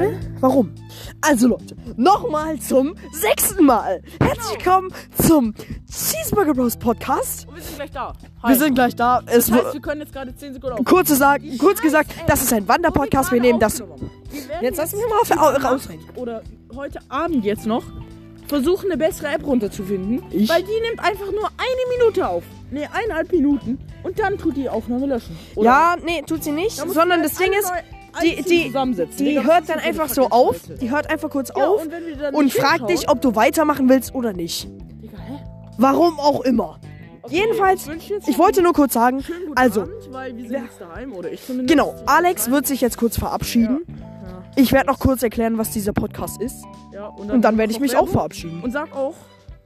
ne? Warum? Also Leute, nochmal zum sechsten Mal. Herzlich willkommen zum Cheeseburger Bros Podcast. Und wir sind gleich da. Wir sind gleich da. Es Das heißt, wir können jetzt gerade 10 Sekunden auf. kurz, gesagt, kurz gesagt, das ist ein Wanderpodcast. Wir nehmen das. Jetzt lass mich mal auf. Oder heute Abend jetzt noch versuchen, eine bessere App runterzufinden. Ich? Weil die nimmt einfach nur eine Minute auf. Ne, eineinhalb Minuten. Und dann tut die Aufnahme löschen. Oder Ja, nee, tut sie nicht. Sondern das Ding ist, die, die, die Digga, hört dann einfach so auf. Die hört einfach kurz Ja, auf und dann und fragt dich, ob du weitermachen willst oder nicht. Digga, hä? Warum auch immer. Okay, Jedenfalls, jetzt ich wollte nur kurz sagen, also, Abend, Ja. daheim ich genau, Alex wird sich jetzt kurz verabschieden. Ja. Ich werde noch kurz erklären, was dieser Podcast ist. Ja, und Und dann werde ich mich auch Werbung. verabschieden. Und sag auch,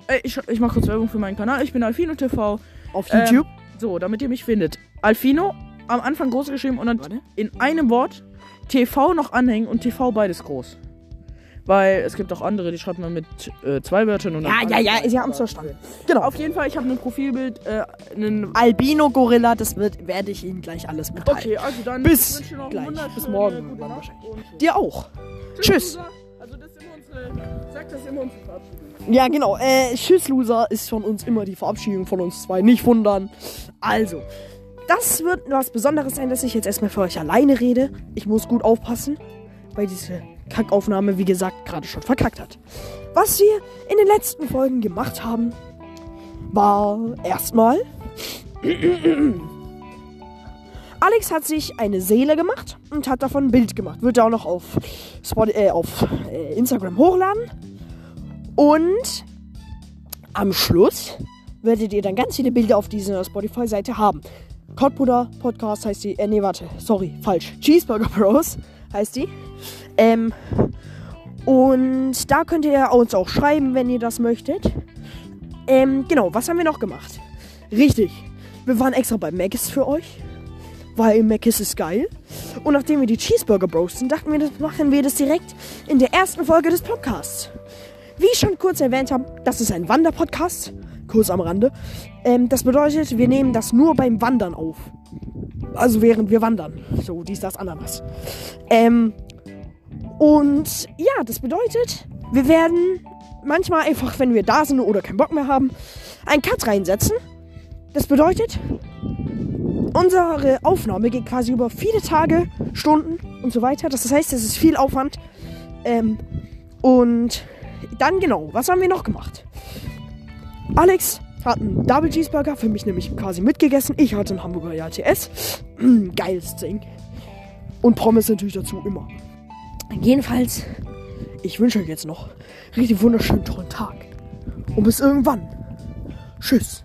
ey, ich, ich mache kurz Werbung für meinen Kanal. Ich bin Alfino TV. Auf Ähm, YouTube. So, damit ihr mich findet. Alfino, am Anfang groß geschrieben und dann Warte. in einem Wort TV noch anhängen und TV beides groß. Weil es gibt auch andere, die schreibt man mit äh, zwei Wörtern und. Ja, ja, ja, ist ja am Verstanden. Genau. Auf jeden Fall, ich habe ein Profilbild, äh, einen. Albino Gorilla, das wird, werde ich Ihnen gleich alles mitteilen. Okay, also dann Bis ich noch gleich. Bis morgen Dir auch. Tschüss. Loser. Also das immer unsere. Sagt das immer unsere Verabschiedung. Ja, genau. Äh, Tschüss, Loser ist von uns immer die Verabschiedung von uns zwei. Nicht wundern. Also, das wird was Besonderes sein, dass ich jetzt erstmal für euch alleine rede. Ich muss gut aufpassen, weil diese Kackaufnahme, wie gesagt, gerade schon verkackt hat. Was wir in den letzten Folgen gemacht haben, war erstmal. Alex hat sich eine Seele gemacht und hat davon ein Bild gemacht. Wird er auch noch auf, Spot äh, auf äh, Instagram hochladen. Und am Schluss werdet ihr dann ganz viele Bilder auf dieser Spotify-Seite haben. Kottbruder Podcast heißt die. Äh, nee, warte. Sorry, falsch. Cheeseburger Bros heißt die. Ähm. Und da könnt ihr uns auch schreiben, wenn ihr das möchtet. Ähm, genau, was haben wir noch gemacht? Richtig. Wir waren extra bei Maggis für euch. Weil Maggis ist geil. Und nachdem wir die Cheeseburger Bros sind, dachten wir, das machen wir das direkt in der ersten Folge des Podcasts. Wie ich schon kurz erwähnt habe, das ist ein Wanderpodcast. Kurz am Rande. Ähm, das bedeutet, wir nehmen das nur beim Wandern auf. Also während wir wandern. So, dies, das, Ananas. Ähm, und ja, das bedeutet, wir werden manchmal einfach, wenn wir da sind oder keinen Bock mehr haben, einen Cut reinsetzen. Das bedeutet, unsere Aufnahme geht quasi über viele Tage, Stunden und so weiter. Das heißt, es ist viel Aufwand. Ähm, und dann genau, was haben wir noch gemacht? Alex hat einen Double Cheeseburger, für mich nämlich quasi mitgegessen. Ich hatte einen Hamburger JTS. Geiles Ding. Und Pommes natürlich dazu immer. Jedenfalls, ich wünsche euch jetzt noch einen richtig wunderschönen tollen Tag. Und bis irgendwann. Tschüss.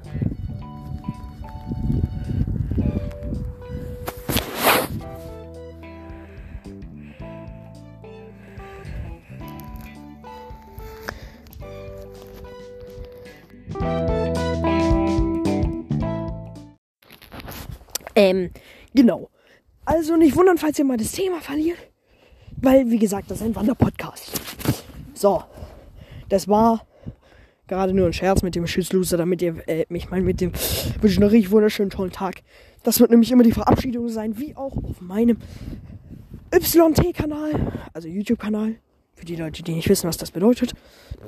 Ähm, genau. Also nicht wundern, falls ihr mal das Thema verliert. Weil, wie gesagt, das ist ein Wanderpodcast. So. Das war gerade nur ein Scherz mit dem Schützloser, damit ihr äh, mich mal mit dem wünsche noch richtig wunderschönen tollen Tag. Das wird nämlich immer die Verabschiedung sein, wie auch auf meinem YT-Kanal, also YouTube-Kanal. Für die Leute, die nicht wissen, was das bedeutet.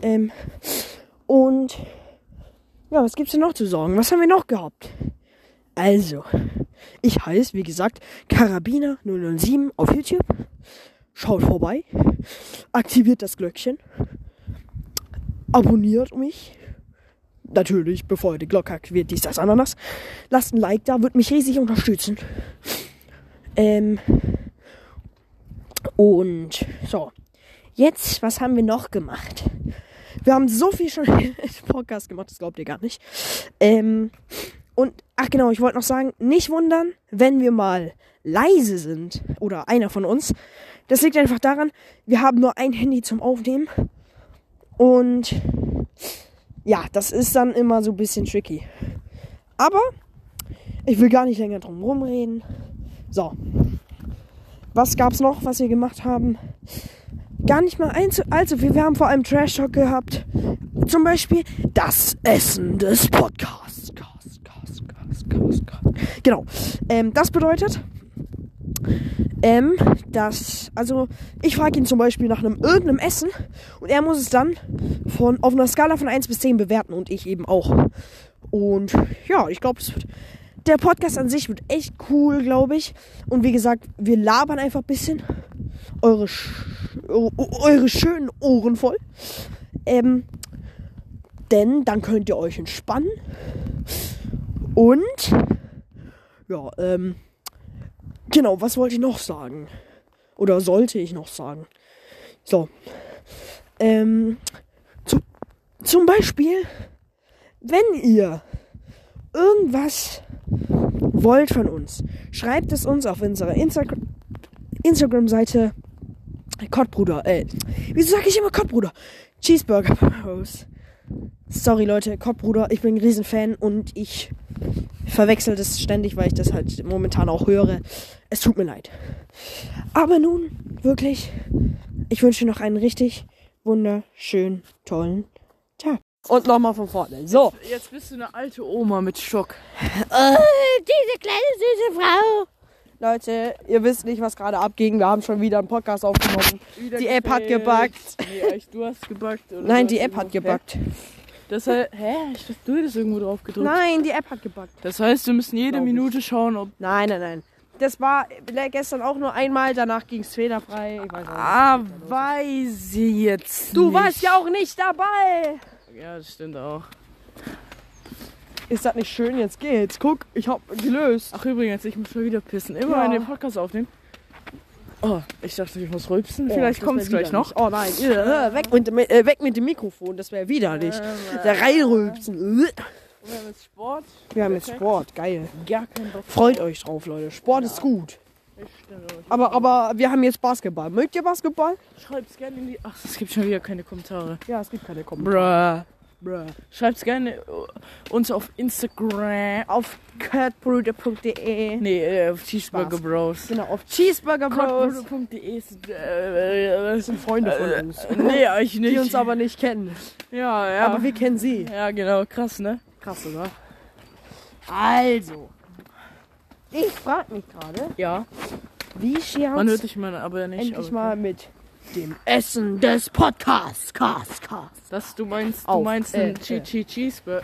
Ähm, und ja, was gibt's denn noch zu sagen? Was haben wir noch gehabt? Also, ich heiße, wie gesagt, Karabiner007 auf YouTube. Schaut vorbei. Aktiviert das Glöckchen. Abonniert mich. Natürlich, bevor ihr die Glocke aktiviert, dies, das, Ananas. Lasst ein Like da, wird mich riesig unterstützen. Ähm. Und so. Jetzt, was haben wir noch gemacht? Wir haben so viel schon im Podcast gemacht, das glaubt ihr gar nicht. Ähm. Und, ach genau, ich wollte noch sagen, nicht wundern, wenn wir mal leise sind. Oder einer von uns. Das liegt einfach daran, wir haben nur ein Handy zum Aufnehmen. Und ja, das ist dann immer so ein bisschen tricky. Aber ich will gar nicht länger drum rumreden. So. Was gab's noch, was wir gemacht haben? Gar nicht mal allzu, allzu viel. Wir haben vor allem Trash Talk gehabt. Zum Beispiel das Essen des Podcasts. Cast, Cast, Cast, Cast, Cast. Genau. Ähm, das bedeutet, ähm, dass, also ich frage ihn zum Beispiel nach einem irgendeinem Essen und er muss es dann von auf einer Skala von 1 bis 10 bewerten und ich eben auch. Und ja, ich glaube, der Podcast an sich wird echt cool, glaube ich. Und wie gesagt, wir labern einfach ein bisschen eure, sch- eure, eure schönen Ohren voll. Ähm, denn dann könnt ihr euch entspannen. Und ja, ähm, genau, was wollte ich noch sagen? Oder sollte ich noch sagen? So. Ähm, zu, zum Beispiel, wenn ihr irgendwas wollt von uns, schreibt es uns auf unserer Instagram Instagram-Seite Kottbruder. Äh, wieso sage ich immer Kottbruder? Cheeseburger Bros. Sorry Leute, Kottbruder, ich bin ein Riesenfan und ich verwechsel das ständig, weil ich das halt momentan auch höre. Es tut mir leid. Aber nun, wirklich, ich wünsche noch einen richtig wunderschönen, tollen Tag. Und nochmal von vorne. So. Jetzt bist du eine alte Oma mit Stock. Oh, diese kleine süße Frau. Leute, ihr wisst nicht, was gerade abging. Wir haben schon wieder einen Podcast aufgenommen. Wieder Die App hat gebuggt. Nee, du hast gebuggt. Oder Nein, die App hat. Hä? Das heißt, hä? Ich dachte, du hättest irgendwo drauf gedrückt. Nein, die App hat gebuggt. Das heißt, wir müssen jede Glaub ich. Minute schauen, ob. Nein, nein, nein. Das war gestern auch nur einmal, danach ging es fehlerfrei. Ich weiß auch nicht. Ah, weiß sie jetzt. Du nicht. warst ja auch nicht dabei. Ja, das stimmt auch. Ist das nicht schön? Jetzt geht's. Guck, ich hab gelöst. Ach, übrigens, ich muss schon wieder pissen. Immer Ja. wenn den Podcast aufnehmen. Oh, ich dachte, ich muss rülpsen. Oh, Vielleicht kommt es gleich noch. Oh nein, äh, weg, mit, dem- äh, weg mit dem Mikrofon, das wäre widerlich. Da reinrülpsen. Äh. Wir haben jetzt Sport. Wir haben jetzt Sport, geil. Gar Bock. Freut euch drauf, Leute. Sport ist gut. Ich stimme euch. Aber, aber wir haben jetzt Basketball. Mögt ihr Basketball? Schreibt's gerne in die. Ach, es gibt schon wieder keine Kommentare. Ja, es gibt keine Kommentare. Bruh. Bruh. Schreibt's gerne äh, uns auf Instagram. Auf kurtbruder.de. Nee, äh, auf Cheeseburger Spaß. Bros. Genau, auf Cheeseburger Bros. Ist. Äh, Das sind Freunde von äh, uns. äh, nee, eigentlich nicht. Die uns aber nicht kennen. Ja, ja. Aber wir kennen sie. ja, genau. Krass, ne? Krass, oder? Also. Ich frage mich gerade, Ja. wie Scherz Man hört dich mal, aber nicht. endlich aber mal mit dem Essen des Podcasts, Cast, Cast. Das, du meinst, du Auf, meinst äh, einen Che Che Cheeseburger?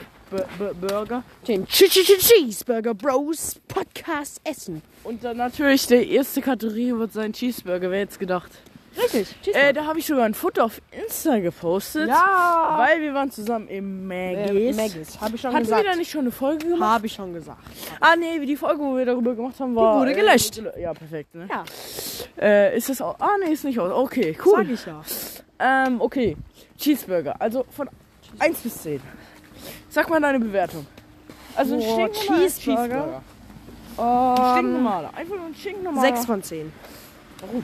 Burger. Den Ch -Ch -Ch Cheeseburger Bros Podcast Essen. Und dann natürlich die erste Kategorie wird sein Cheeseburger, wer jetzt gedacht. Richtig, Äh, da habe ich sogar ein Foto auf Insta gepostet. Ja. Weil wir waren zusammen im Äh, Maggis. Maggis, habe ich schon Hatten wir da gesagt. nicht schon eine Folge gemacht? Habe ich schon gesagt. Ah, nee, wie die Folge, wo wir darüber gemacht haben, war. wurde gelöscht. Äh, ja, perfekt, ne? Ja, Äh, ist das auch. Ah, nee, ist nicht aus. Okay, cool. sag ich ja. Ähm, okay. Cheeseburger. Also von 1 bis 10. Sag mal deine Bewertung. Also ein stinknormaler Cheeseburger. Ein Ähm, stinknormaler. Einfach nur ein stinknormaler. 6 von 10. Warum?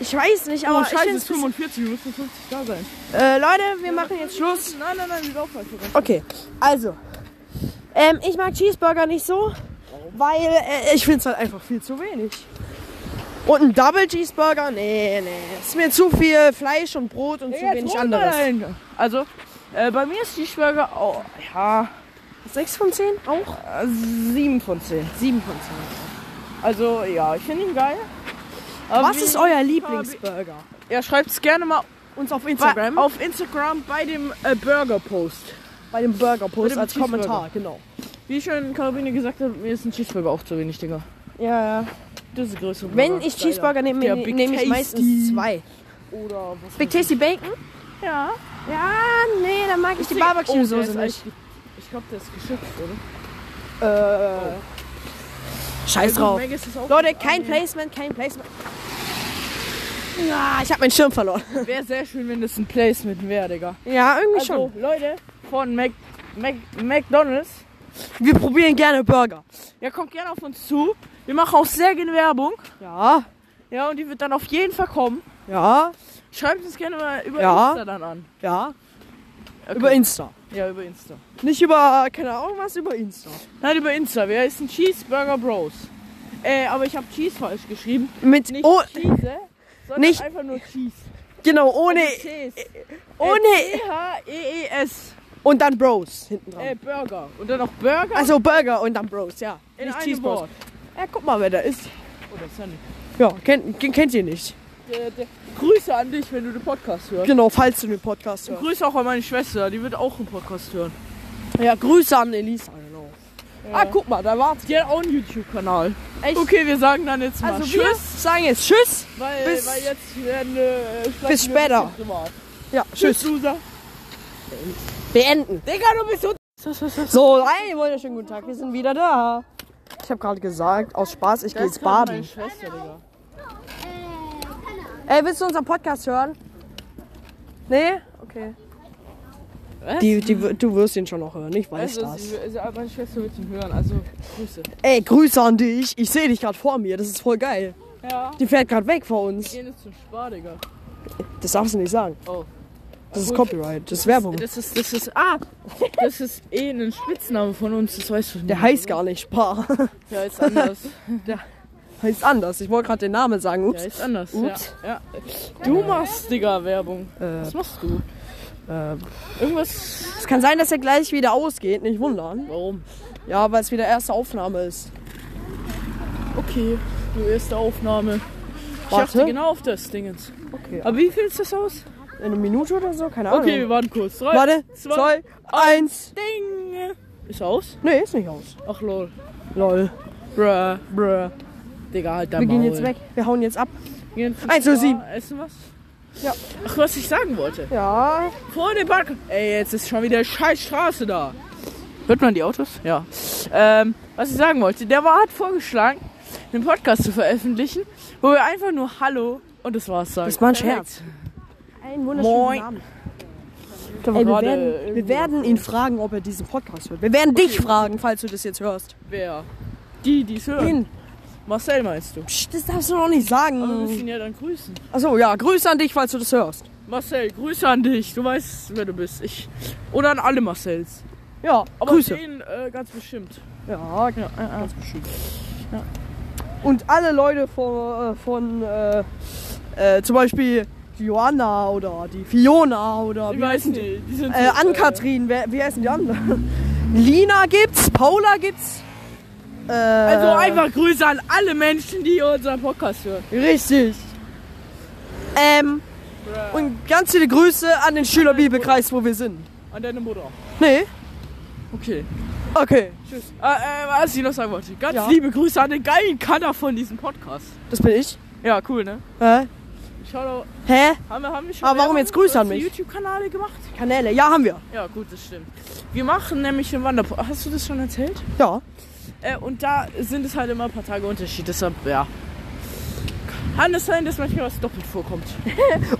Ich weiß nicht, Oh, aber ich scheiße, finde es ist 45, wir müssen 50 da sein. äh, Leute, wir machen jetzt Schluss. Nein, nein, nein, wir laufen einfach. Okay, also. Ähm, ich mag Cheeseburger nicht so, weil äh, ich finde es halt einfach viel zu wenig. Und ein Double Cheeseburger? Nee, nee. Ist mir zu viel Fleisch und Brot und zu wenig anderes. Also, äh, bei mir ist Cheeseburger auch, ja, 6 von 10 auch? äh, 7 von 10. 7 von Also, ja, ich finde ihn geil. 10. Aber Was ist euer Lieblingsburger? Ja, schreibt es gerne mal Uns auf bei, Instagram. auf Instagram bei dem äh, Burger-Post. bei dem Burger-Post Bei als. Kommentar, genau. Wie schon Karabine gesagt hat, mir ist ein Cheeseburger auch zu wenig, Digga. Ja, ja. Das ist größte Burger. Wenn ich. Cheeseburger nehme, Der nehme ich meistens zwei. Oder was Big Tasty Bacon? Ja. Ja, nee, dann mag ich die Oh, der Barbecue-Soße ist nicht. Ich glaube, der ist geschützt, oder? Äh, Scheiß drauf. Leute, kein Ah. Placement, kein Placement. Ja, ich habe meinen Schirm verloren. Wäre sehr schön, wenn das ein Placement wäre, Digga. Ja, irgendwie Also, Leute von Mac, Mac, McDonalds, schon. Wir probieren gerne Burger. ja, kommt gerne auf uns zu. Wir machen auch sehr gerne Werbung. Ja, Ja, und die wird dann auf jeden Fall kommen. ja, Schreibt uns gerne mal über Ja. Insta dann an. ja. Okay. Über Insta. Ja, über Insta. Nicht über, keine Ahnung was, über Insta. Nein, über Insta. Wir heißen Cheeseburger Bros. Äh, aber ich habe Cheese falsch geschrieben. Mit, Nicht oh, Cheese, sondern nicht- einfach nur Cheese. genau, ohne, Also Cheese. ohne, C-H-E-E-S. und dann Bros hinten Äh, dran. Burger. Und dann noch Burger Also Burger und dann Bros, ja. in Nicht Cheese Bros. Ja, guck mal, wer da ist. Oh, das ist ja nicht. Ja, kennt, kennt kennt ihr nicht. Der, der, Grüße an dich, wenn du den Podcast hörst. Genau, falls du den Podcast hörst. Grüße auch an meine Schwester, die wird auch einen Podcast hören. Ja, Grüße an Elisa, genau. Ah, guck mal, da war's. Die hat auch einen YouTube-Kanal. Echt? Okay, wir sagen dann jetzt mal Also wir Tschüss, sagen jetzt Tschüss. weil, bis- weil jetzt werden äh, bis später. Ja, Tschüss, Tschüss. Loser. Beenden. Digga, du bist so... So, einen wunderschönen guten Tag, wir sind wieder da. Ich habe gerade gesagt, aus Spaß, ich gehe jetzt baden. Meine Schwester, Digga. Ey, willst du unseren Podcast hören? Nee? Okay. Was? Die, die, du wirst ihn schon noch hören, ich weiß also, das. sie, also, meine Schwester wird ihn hören, also Grüße. Ey, Grüße an dich. Ich sehe dich gerade vor mir, das ist voll geil. Ja. Die fährt gerade weg vor uns. Wir gehen jetzt zum Spar, Digga. Das darfst du nicht sagen. Oh. Das ist. Copyright, das ist Werbung. Das ist, das ist, ah, das ist eh ein Spitzname von uns, das weißt du nicht. Der heißt gar nicht Spar. Der ist anders. heißt anders. Ich wollte gerade den Namen sagen. Ups. ist anders. Ups. Ja, ja. Du machst, Digga, Werbung. Äh, Was machst du? äh, Irgendwas. es kann sein, dass er gleich wieder ausgeht, nicht wundern. Warum? Ja, weil es wieder erste Aufnahme ist. Okay, du erste Aufnahme. Ich Warte. achte genau auf das Dingens. Okay. Aber wie viel ist das aus? In einer Minute oder so? Keine Ahnung. Okay, wir warten kurz. Drei, Warte, zwei, zwei, eins. Ding. Ist aus? Nee, ist nicht aus. Ach lol. Lol. Bruh. Bruh. Digga, halt dein Wir gehen Maul. jetzt weg. Wir hauen jetzt ab. Eins, Spar, sieben. Essen was? Ja. Ach, was ich sagen wollte. Ja. Vor dem Park. Ey, jetzt ist schon wieder scheiß Straße da. Hört man die Autos? Ja. Ähm, was ich sagen wollte, der war hat vorgeschlagen, einen Podcast zu veröffentlichen, wo wir einfach nur Hallo und das war's sagen. Das war ein. Scherz. Einen wunderschönen Moin. Namen. Ey, wir, werden, irgendwo wir werden ihn fragen, ob er diesen Podcast hört. Wir werden dich fragen, falls du das jetzt hörst. Wer? Die, die es hören. Ihn. Marcel meinst du? Psst, das darfst du noch nicht Aber wir müssen sagen. ihn ja dann grüßen. Achso, ja, Grüße an dich, falls du das hörst. Marcel, Grüße an dich. Du weißt, wer du bist. Ich. Oder an alle Marcells. Ja, Aber Grüße. den äh, ganz bestimmt. Ja, Ja, ja, ja. bestimmt. Und alle Leute von, äh, von äh, äh, zum Beispiel die Joanna oder die Fiona oder Ich wie heißen die? Die Äh, so, Ann-Kathrin, wer, wie heißen die anderen? Lina gibt's, Paula gibt's. Äh, Also einfach Grüße an alle Menschen, die unseren Podcast hören. Richtig. Ähm, und ganz viele Grüße an den Schülerbibelkreis, wo wir sind. An deine Mutter. Nee? Okay. Okay, Tschüss. Äh, äh, was ich noch sagen wollte. Ganz Ja. liebe Grüße an den geilen Kanner von diesem Podcast. das bin ich. Ja, cool, ne? Hä? Schau Hä? haben wir, haben wir schon Aber warum jetzt Grüße an mich? YouTube-Kanäle gemacht? Kanäle, ja, haben wir. Ja, gut, das stimmt. Wir machen nämlich einen Wanderpodcast. Hast du das schon erzählt? Ja. Äh, und da sind es halt immer ein paar Tage Unterschied. Deshalb, ja. Kann es sein, dass manchmal was doppelt vorkommt.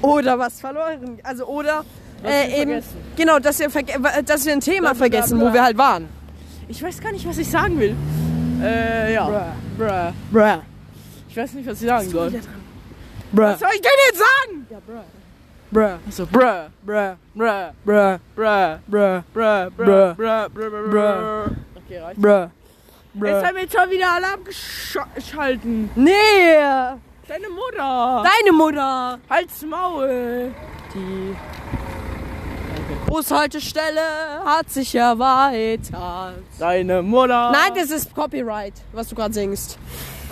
Oder was verloren. Also, oder äh, eben, vergessen. genau, dass wir, verge dass wir ein Thema Bla, vergessen, bla. wo wir halt waren. Ich weiß gar nicht, was ich sagen will. Äh, ja. Bruh. Bruh. Ich weiß nicht, was ich sagen soll. Bruh. Was soll ich denn jetzt sagen? Bruh. Also, bruh, Bruh. bruh, Bruh. bruh, Bruh. bruh, Bruh. bruh, bruh, bruh, bruh, Bruh. Okay, reicht. Bruh. Jetzt haben wir jetzt schon wieder Alarm geschalten. Nee! Deine Mutter. Deine Mutter! Halt's Maul. Die Bushaltestelle hat sich erweitert. Deine Mutter. Nein, das ist Copyright, was du gerade singst.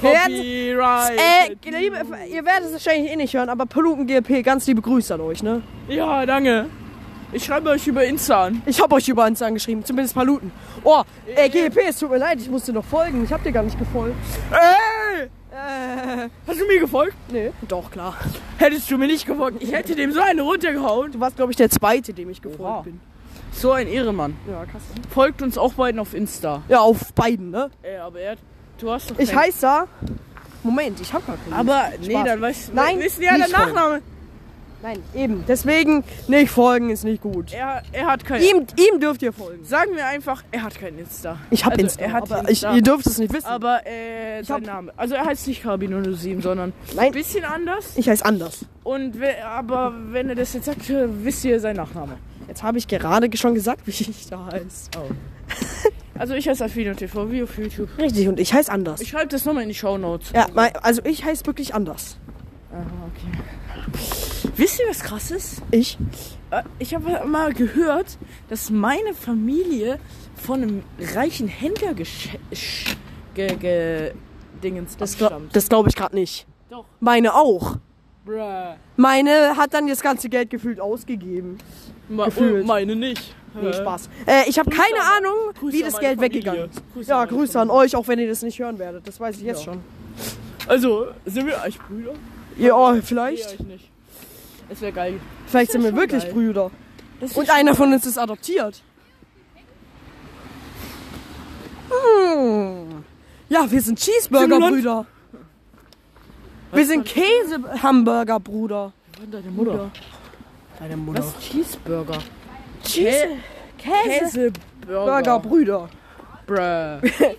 Copyright. Äh, liebe, ihr werdet es wahrscheinlich eh nicht hören, aber Paluten GLP, ganz liebe Grüße an euch, ne? Ja, danke. Ich schreibe euch über Insta an. Ich hab euch über uns angeschrieben, zumindest Paluten. Oh, äh, GLP, es tut mir leid, ich musste noch folgen. Ich hab dir gar nicht gefolgt. Ey! Äh, Hast du mir gefolgt? nee, doch, klar. Hättest du mir nicht gefolgt, ich hätte dem so eine runtergehauen. Du warst, glaube ich, der Zweite, dem ich gefolgt Oha. bin. So ein Ehrenmann. Ja, krass. Folgt uns auch beiden auf Insta. Ja, auf beiden, ne? Ey, aber er, du hast doch Ich heiße da. Moment, ich hab gar keinen. Aber, nee, Spaß. dann weißt Nein, wissen ja der nicht folgen. Nein, eben. Deswegen nicht folgen ist nicht gut. Er, er hat kein. Ihm, ihm dürft ihr folgen. Sagen wir einfach, er hat kein Insta. Ich hab Also, Insta, er hat aber Insta. Ich, ihr dürft es nicht wissen. Aber äh, Ich sein Name. Also er heißt nicht Carbin07, sondern ein bisschen anders. ich heiße anders. Und we- aber wenn er das jetzt sagt, wisst ihr seinen Nachname. Jetzt habe ich gerade schon gesagt, wie ich da heiße. Also ich heiße Afino TV, wie auf YouTube. Richtig, und ich heiße anders. Ich schreibe das nochmal in die Show Notes. ja, also ich heiße wirklich anders. Aha, okay. Wisst ihr, was krass ist? Ich? Äh, Ich habe mal gehört, dass meine Familie von einem reichen Händler gesch sch- ge ge Dingens Das, abstammt. das glaube ich gerade nicht. Doch. Meine auch. Bruh. Meine hat dann das ganze Geld gefühlt ausgegeben. Ma Gefühlt. oh, meine nicht. Nee, Spaß. Äh, ich habe keine an- Ahnung, Grüße wie an das Geld Familie. weggegangen ist. Grüße Ja, an Grüße an Familie. euch, auch wenn ihr das nicht hören werdet. Das weiß ich jetzt Ja. schon. Also, sind wir eigentlich Brüder? Ja, Nee, vielleicht. eigentlich nicht. Es wäre geil. Vielleicht sind wär wir schon wirklich geil. Brüder. Das Und einer von uns ist adoptiert. Hm. Ja, wir sind Cheeseburger-Brüder. Wir sind Käse-Hamburger-Bruder. Deine Mutter. Deine Mutter. Was? Cheeseburger. Cheese. Käse. Käseburger. Brüder. Bruh.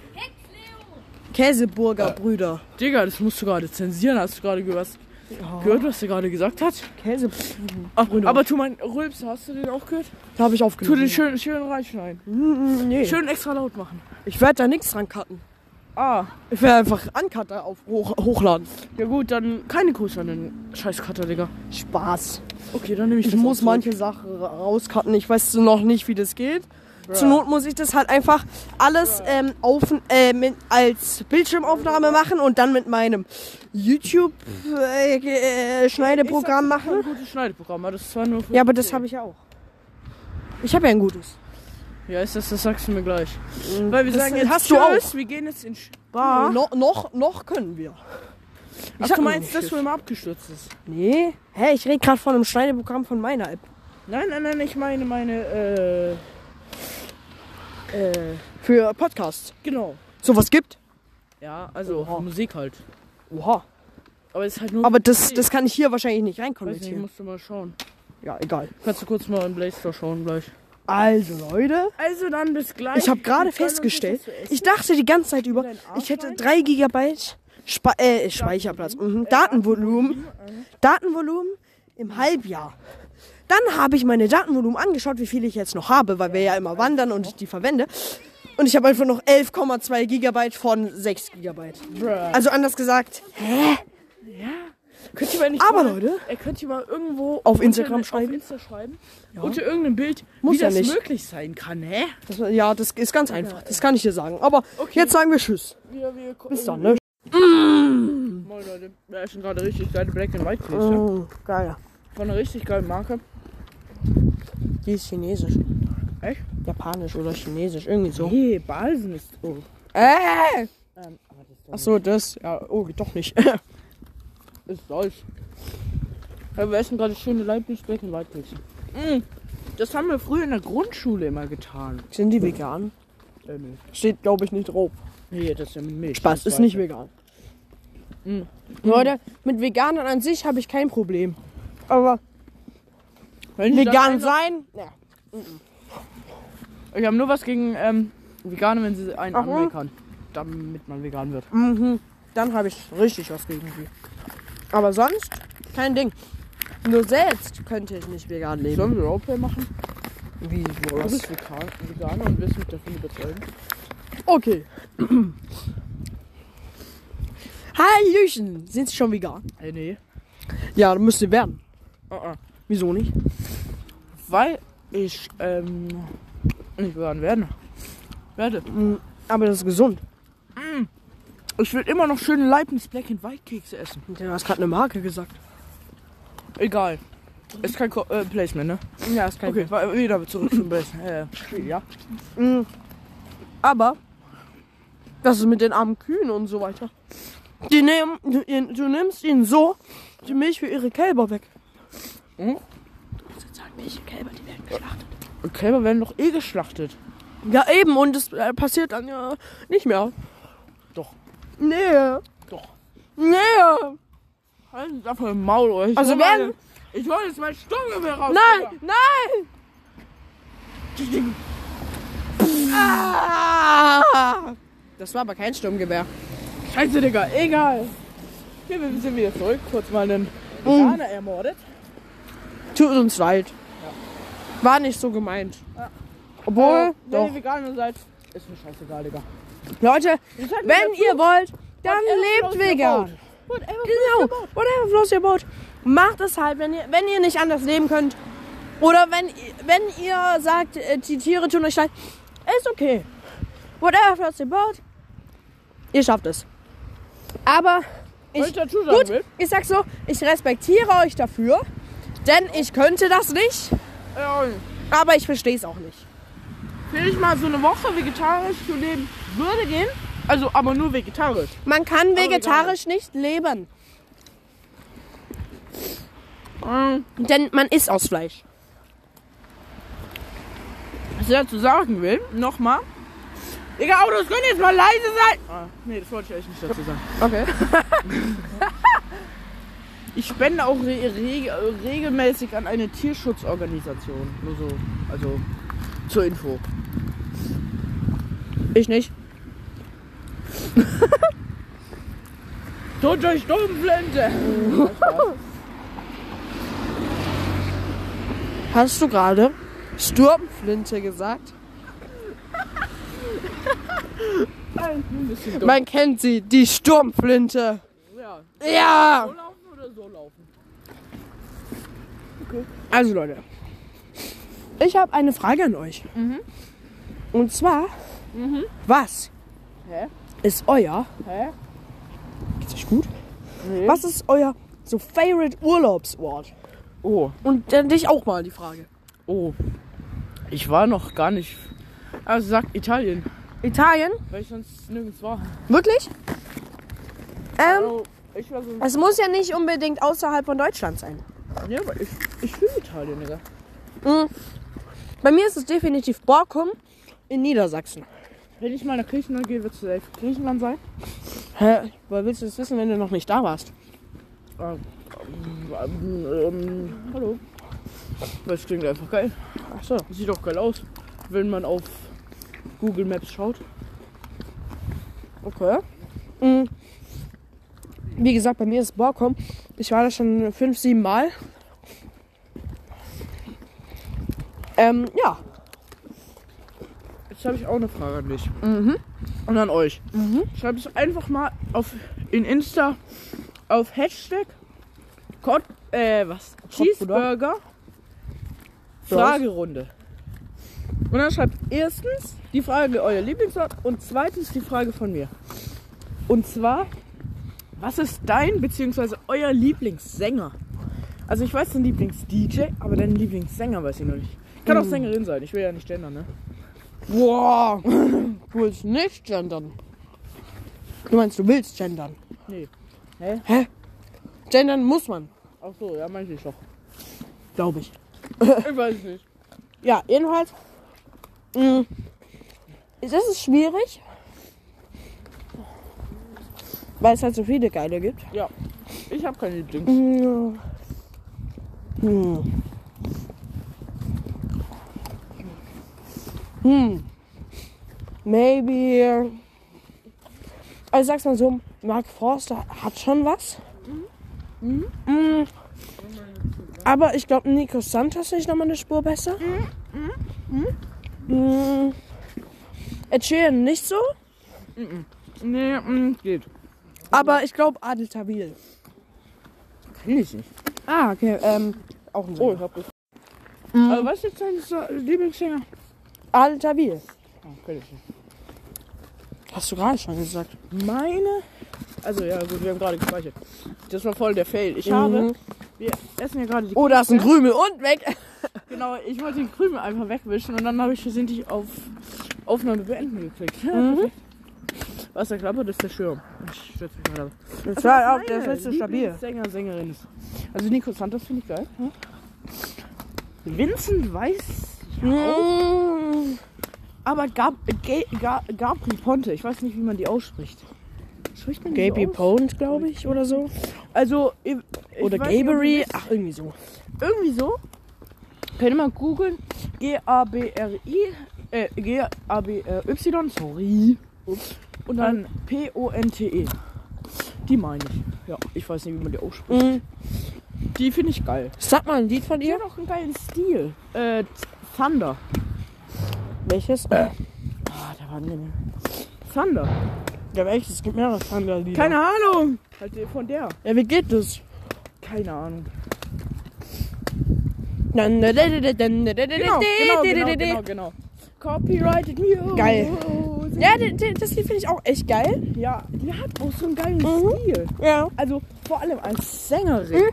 Käseburger-Brüder. Digga, das musst du gerade zensieren. Hast du gerade was gehört, was er gerade gesagt hat? Käse. Ach, aber tu mein Rülps, hast du den auch gehört? Da habe ich Tu aufgenommen. den schön, schön reinschneiden. Mm, nee. Schön extra laut machen. Ich werde da nichts dran cutten. Ah, Ich werde einfach Uncutter auf hoch, hochladen. ja gut, dann keine Grüße an den scheiß Cutter, Digga. Spaß. Okay, dann nehme ich Ich muss manche Sachen ra- rauscutten. Ich weiß noch nicht, wie das geht. Zur Not muss ich das halt einfach alles ähm, auf, äh, mit, als Bildschirmaufnahme machen und dann mit meinem YouTube-Schneideprogramm Ich machen. hab ein gutes Schneideprogramm, aber das ist zwar nur für Ja, aber das habe ich ja auch. Ich habe ja ein gutes. Ja, ist das, das sagst du mir gleich. Weil wir Das sagen jetzt hast du Tschüss, auch. wir gehen jetzt in Spa. No, noch, noch können wir. Ach, hab du meinst nicht das, wo immer abgestürzt ist? Nee. Hä, ich rede gerade von einem Schneideprogramm von meiner App. Nein, nein, nein, ich meine meine, äh, äh, Für Podcasts. genau. Sowas gibt? Ja, also Oha. Musik halt. Oha. Aber es ist halt nur. Aber das, das kann ich hier wahrscheinlich nicht reinkonvertieren. musst du mal schauen. Ja, egal. Kannst du kurz mal im Play Store schauen gleich. Also, Leute. Also dann bis gleich. Ich habe gerade festgestellt, was ich dachte die ganze Zeit über, ich hätte rein? 3 GB Spa äh, Speicherplatz, mhm. Datenvolumen, Datenvolumen im Halbjahr. Dann habe ich meine Datenvolumen angeschaut, wie viel ich jetzt noch habe, weil wir ja immer wandern und ich die verwende. Und ich habe einfach noch 11,2 GB von 6 GB. Bruh. Also anders gesagt, Könnt ihr mal nicht aber mal, Leute, Er könnte mal irgendwo Auf Instagram schreiben? Auf Insta schreiben. Unter irgendeinem Bild, Muss wie ja das nicht. möglich sein kann, hä? das, ja, das ist ganz einfach. Das kann ich dir sagen. Aber Okay. jetzt sagen wir Tschüss. Wir, wir, Bis dann, ne? Moin Leute, wir essen gerade richtig geile Black and White Gläser. Mm, geil. Von einer richtig geilen Marke. Die ist chinesisch. Echt? Japanisch oder chinesisch, irgendwie so. Nee, Balsen ist. Oh. Äh! Ähm, Ach so, das. Ja, oh, doch nicht. Ist Salz. Ja, wir essen gerade schöne Leibniz White Pilze. Mm. Das haben wir früher in der Grundschule immer getan. Sind die vegan? Äh, nee. Steht, glaube ich, nicht drauf. Nee, das ist ja Milch. Spaß, ist nicht vegan. Mm. Leute, mit Veganern an sich habe ich kein Problem. Aber Wenn vegan sein? Ja. Ich habe nur was gegen ähm, Veganer, wenn sie einen Aha. anmeckern. Damit man vegan wird. Mhm. Dann habe ich richtig was gegen sie. Aber sonst kein Ding. Nur selbst könnte ich nicht vegan leben. Sollen wir Roleplay machen? Wie Du was? bist vegan, Veganer und wirst mich davon überzeugen. Okay. Hallöchen. Sind Sie schon vegan? Ey, nee. Ja, dann müsst ihr werden. Uh -uh. Wieso nicht? Weil ich ähm, nicht vegan werden werde. Mm, Aber das ist gesund. Ich will immer noch schöne Leibniz Black and White Kekse essen. Du hast gerade eine Marke gesagt. Egal. Ist kein Ko äh, Placement, ne? Ja, ist kein Okay, wa- wieder zurück zum Placement. Äh, ja. Mm. Aber das ist mit den armen Kühen und so weiter. Die nehmen, du, du nimmst ihnen so die Milch für ihre Kälber weg. Hm? Du musst jetzt sagen, welche Kälber, die werden geschlachtet. Kälber werden doch eh geschlachtet. Ja, eben, und das äh, passiert dann ja nicht mehr. Doch. Nee. Doch. Nee. Halt einfach im Maul, oder? Ich Also hol werden- meine- Ich hol jetzt mein Sturmgewehr raus. Nein, Digga. nein. Ah. Das war aber kein Sturmgewehr. Scheiße, Digga, egal. Hier, wir sind wieder zurück. Kurz mal einen Veganer ermordet. Tut uns leid. War nicht so gemeint. Obwohl, Äh, wenn doch. ihr Veganer seid, ist mir scheißegal, Digga. Leute, wenn ihr wollt, dann lebt vegan. Whatever Genau, whatever flows your boat. Macht es halt, wenn ihr, wenn ihr nicht anders leben könnt. Oder wenn, ihr- wenn ihr sagt, äh, die Tiere tun euch leid, ist okay. Whatever floats your boat. Ihr schafft es. Aber ich, ich dazu sagen gut, will, ich sag so, ich respektiere euch dafür, denn ich könnte das nicht, ja, aber ich verstehe es auch nicht. wenn ich mal so eine Woche vegetarisch zu leben würde gehen, also aber nur vegetarisch. Man kann vegetarisch nicht leben, Ähm, denn man isst aus Fleisch. Was ich dazu sagen will, nochmal. Digga, Autos können jetzt mal leise sein. Ah, nee, das wollte ich eigentlich nicht dazu sagen. Okay. Ich spende auch re re regelmäßig an eine Tierschutzorganisation. Nur so, also zur Info. Ich nicht. Tut euch Sturmflinte! Hast du gerade Sturmflinte gesagt? Man kennt sie, die Sturmflinte. Ja, Ja! So laufen laufen? Also Leute, ich habe eine Frage an euch. Und zwar, was Hä? ist euer, Hä? geht's euch gut? Nee. Was ist euer so favorite Urlaubsort? Oh, Und dann dich auch mal die Frage. oh. Ich war noch gar nicht. Also sagt Italien, Italien? weil ich sonst nirgends war. Wirklich? Ähm, Also, ich war so. es muss ja nicht unbedingt außerhalb von Deutschland sein. Ja, aber ich, ich fühle Italien, Digga. Mhm. Bei mir ist es definitiv Borkum in Niedersachsen. Wenn ich mal nach Griechenland gehe, wird es safe Griechenland sein. Hä? Woher willst du das wissen, wenn du noch nicht da warst? Ähm, ähm, ähm, hallo. Das klingt einfach geil. Ach so. Sieht auch geil aus, wenn man auf Google Maps schaut. Okay. Mhm. Wie gesagt, bei mir ist Borkum. Ich war da schon fünf, sieben Mal. Ähm, ja. Jetzt habe ich auch eine Frage an dich. Und an euch. Schreibt es einfach mal auf in Insta auf Hashtag Kot, äh, was? Cheeseburger Fragerunde. Und dann schreibt erstens die Frage euer Lieblingsort und zweitens die Frage von mir. Und zwar, was ist dein bzw. euer Lieblingssänger? Also ich weiß dein Lieblings-DJ, aber dein Lieblingssänger weiß ich noch nicht. Kann auch Sängerin sein, ich will ja nicht gendern, ne? Wow. Du willst nicht gendern. Du meinst, du willst gendern. Nee. Hä? Hä? Gendern muss man, Ach so, ja, meinte ich doch. glaube ich. Ich weiß nicht. Ja, jedenfalls. Mh, das ist schwierig. Weil es halt so viele geile gibt. Ja, ich habe keine Lieblings. Hm. Hm. Hm. Maybe. Also sag's mal so, Mark Forster hat schon was. Mhm. Aber ich glaube, Nico Santos ist nochmal eine Spur besser. Mhm. Ed Sheeran nicht so. Nee, mm, geht. Aber ich glaube, Adel Tawil. Kenn ich nicht. Ah, okay. Ähm, auch ein Oh, ich hab das. Aber was ist jetzt dein Lieblingssänger? Adel. Oh, kenn ich nicht. Hast du gerade schon gesagt. Meine. Also ja, gut, wir haben gerade gespeichert. Das war voll der Fail. Ich habe. Mhm. Wir essen ja gerade die. Oh, da ist ein. Krümel und weg. Genau, ich wollte den Krümel einfach wegwischen und dann habe ich versehentlich auf Aufnahme beenden geklickt. Mhm. Was da klappert, ist der Schirm. Ich setz mich mal da. Das Also, war was auch, der ist nicht so stabil. Sänger, Sängerin ist. Also Nico Santos finde ich geil. Hm? Vincent Weiß, Mm. aber Gab, Ga, Ga, Gabri Ponte, ich weiß nicht, wie man die ausspricht. Spricht man Gaby? Pond, glaube ich, oder so. Also, ich, ich Oder Gabery. wisst. Ach, irgendwie so. Irgendwie so. Könnt ihr mal googeln. G-A-B-R-I, äh, G-A-B-R-Y, sorry. Und dann P-O-N-T-E. Die meine ich. Ja, ich weiß nicht, wie man die ausspricht. Mm. Die finde ich geil. Sag mal ein Lied von Die ihr. hat auch einen geilen Stil. Äh, Thunder. Welches? Ah, der war angenehm. Thunder. Ja, welches? Es gibt mehrere Thunder-Lieder. Keine Ahnung. Halt die von der. Ja, wie geht das? Keine Ahnung. Genau, Genau, genau, genau, genau. Copyrighted Music. Geil. Ja, das Lied finde ich auch echt geil. Ja, die hat auch so einen geilen Mhm. Stil. Ja. Also vor allem als Sängerin.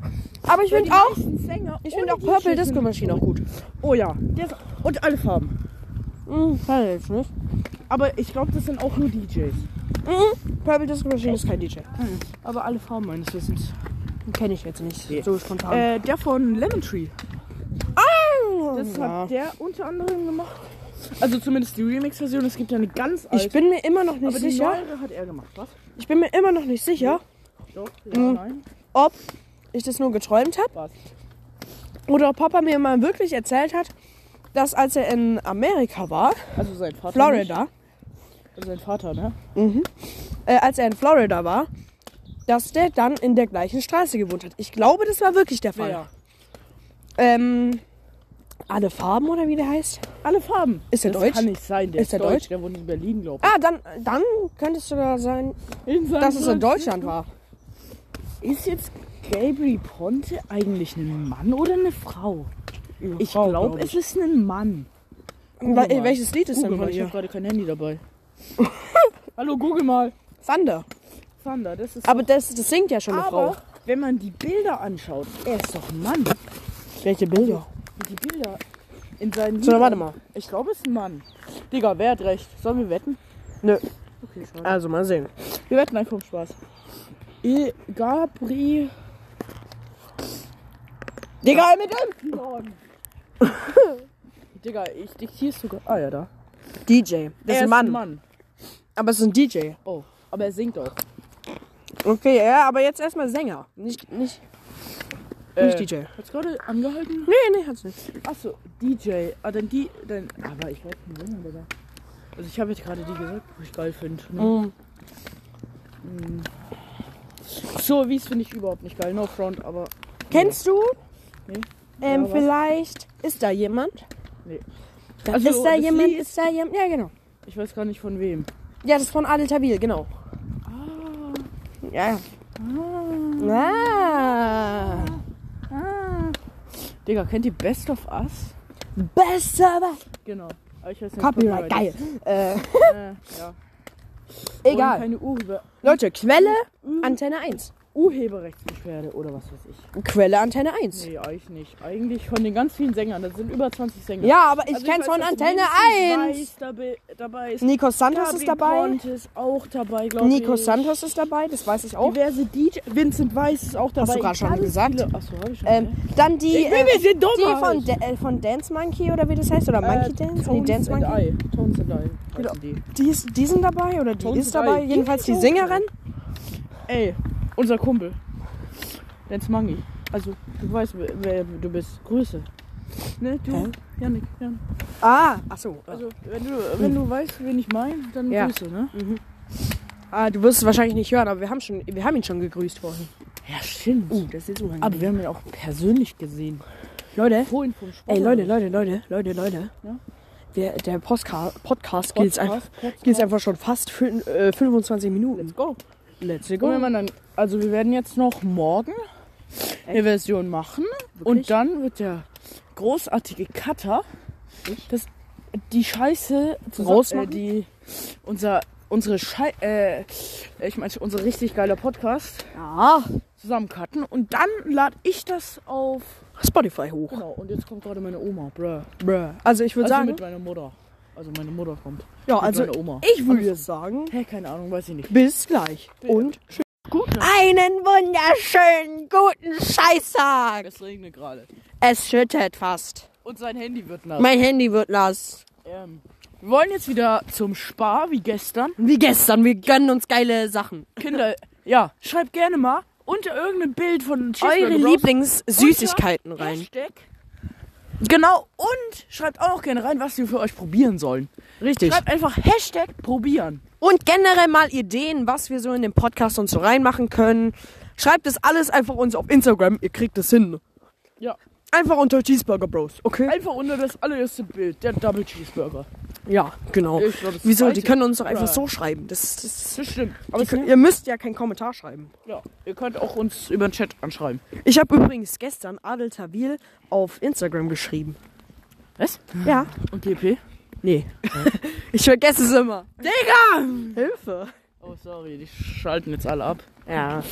Aber ich finde auch, Sänger ich finde auch Purple Disco Machine auch gut. Oh ja, und alle Farben. Mhm, jetzt nicht. Aber ich glaube, das sind auch nur DJs. Mhm. Purple Disco Machine ist kein DJ. Aber alle Farben meines Wissens. Kenne ich jetzt nicht Nee. so spontan. Äh, der von Lemon Tree. Das ja. hat der unter anderem gemacht. Also zumindest die Remix-Version. Es gibt ja eine ganz alte. Ich bin mir immer noch nicht aber die sicher. neuere hat er gemacht, was? Ich bin mir immer noch nicht sicher, Doch, ja, Mhm. nein. ob ich das nur geträumt habe oder ob Papa mir mal wirklich erzählt hat, dass als er in Amerika war, Also sein Vater. Florida, Nicht. Also sein Vater, ne? äh, als er in Florida war, dass der dann in der gleichen Straße gewohnt hat. Ich glaube, das war wirklich der Fall. Wer? Ähm, alle Farben oder wie der heißt? Alle Farben. Ist der das deutsch? kann nicht sein. Der Ist ist, der deutsch. deutsch? Der wohnt in Berlin, glaube Ah, dann, dann könnte es sogar sein, ich. Dass es in. Deutschland war. Ist jetzt Gabriel Ponte eigentlich ein Mann oder eine Frau? Ich Frau, glaube, glaub es ist ein Mann. Mal. welches Lied ist Google denn mal, von ich habe gerade kein Handy dabei. Hallo, google mal. Thunder. Thunder, das ist Aber das, das singt ja schon eine Aber Frau. wenn man die Bilder anschaut, er ist doch ein Mann. Welche Bilder? Die Bilder in seinen So, Liedern- warte mal. Ich glaube, es ist ein Mann. Digga, wer hat recht? Sollen wir wetten? Nö. Okay, schon. Also mal sehen. Wir wetten einfach um Spaß. E Gabri. Digga, mit dem Digga, ich diktiere sogar. Ah ja, da. DJ. Das ist ein Mann. ein Mann. Aber es ist ein DJ. Oh, aber er singt auch. Okay, ja, aber jetzt erstmal Sänger. Nicht, nicht, nicht DJ. Hat's gerade angehalten? Nee, nee, hat's nicht. Achso, DJ. Ah, dann die. Dann, aber ich weiß nicht, Sänger dabei. Also ich habe jetzt gerade die gesagt, wo ich geil finde. Ne? Mhm. So, Wies finde ich überhaupt nicht geil. No front, aber. Kennst du? Nee. Ähm, Ja, was? vielleicht ist da jemand? Nee. Da Also, ist da jemand? Lied- Ist da jemand? Ja, genau. Ich weiß gar nicht von wem. Ja, das ist von Adel Tawil, genau. Ah. Ja. Ah. Ah. Digga, kennt ihr Best of Us? Besser. Genau. Aber ich weiß nicht, Copyright, geil. Äh, Äh, ja. egal. Leute, Quelle Antenne 1. Urheberrechtsbeschwerde oder was weiß ich. Quelle Antenne 1. Nee, eigentlich nicht. Eigentlich von den ganz vielen Sängern. Das sind über 20 Sänger. Ja, aber ich Also kenn's von Antenne Mindestens 1. Weiß dabei, dabei ist. Nico Santos Gabi ist dabei. Ist auch dabei, glaube ich. Nico Santos ist dabei, das weiß ich auch. Diverse DJ. Vincent Weiss ist auch dabei. du gerade schon gesagt? Viele, achso, hab ich schon. Ähm, dann die, Ich äh, sie dumm die von, Da- äh, von Dance Monkey oder wie das heißt, oder Monkey Dance? Nee, Tones Dance and Monkey. I. Tones and I. Genau. Die. Die, ist, die sind dabei oder die Tones ist dabei. I. Jedenfalls die Die Sängerin. Ey, unser Kumpel. Dance Mangi. Also, du weißt, wer, wer du bist. Grüße. Ne, du? Hä? Janik, Jan. Ah, achso. Also, wenn du, wenn du weißt, wen ich meine, dann Ja. Grüße, ne? Ah, du wirst es wahrscheinlich nicht hören, aber wir haben, schon, wir haben ihn schon gegrüßt vorhin. Ja, stimmt. Uh, das ist unangenehm. Aber wir haben ihn auch persönlich gesehen. Leute, Vorhin vom Sport. ey, Leute, Leute, Leute, Leute, Leute. Ja? Der, der Postka Podcast geht jetzt einfach, Podcast. einfach schon fast fün- äh, 25 Minuten. Let's go. Let's Und wenn man dann, also wir werden jetzt noch morgen eine Version machen und dann wird der großartige Cutter das, die Scheiße zusammen- Rausmachen? Äh, die unser unsere Schei äh, ich meine unser richtig geiler Podcast Ja, zusammencutten und dann lade ich das auf Spotify hoch. genau und jetzt kommt gerade meine Oma bruh. Bruh. Also ich würde also sagen, mit meiner Mutter also meine Mutter kommt ja, mit also Oma ich würde sagen, hä keine Ahnung weiß ich nicht bis gleich. Und ne? Einen wunderschönen guten Scheißtag. es regnet gerade Es schüttet fast. und sein Handy wird nass Mein Handy wird nass. Ähm, wir wollen jetzt wieder zum Spar wie gestern. Wie gestern, wir gönnen uns geile Sachen. Kinder, ja, schreibt gerne mal unter irgendein Bild von Cheeseburger Eure Bros Lieblingssüßigkeiten rein. Hashtag. Genau, und schreibt auch noch gerne rein, was wir für euch probieren sollen. Richtig. Schreibt einfach Hashtag probieren. Und generell mal Ideen, was wir so in den Podcast und so reinmachen können. Schreibt das alles einfach uns auf Instagram. Ihr kriegt es hin. Ja. Einfach unter Cheeseburger Bros, okay? Einfach unter das allererste Bild, der Double Cheeseburger. Ja, genau. Glaub, Wieso? Die können uns doch einfach Ja. so schreiben. Das, das, Das stimmt. Aber können- ihr müsst ja keinen Kommentar schreiben. ja, ihr könnt auch uns über den Chat anschreiben. Ich habe übrigens gestern Adel Tawil auf Instagram geschrieben. Was? Ja. Und GP? Nee. ich vergesse es immer. Digga! Hilfe. Oh, sorry, die schalten jetzt alle ab. Ja.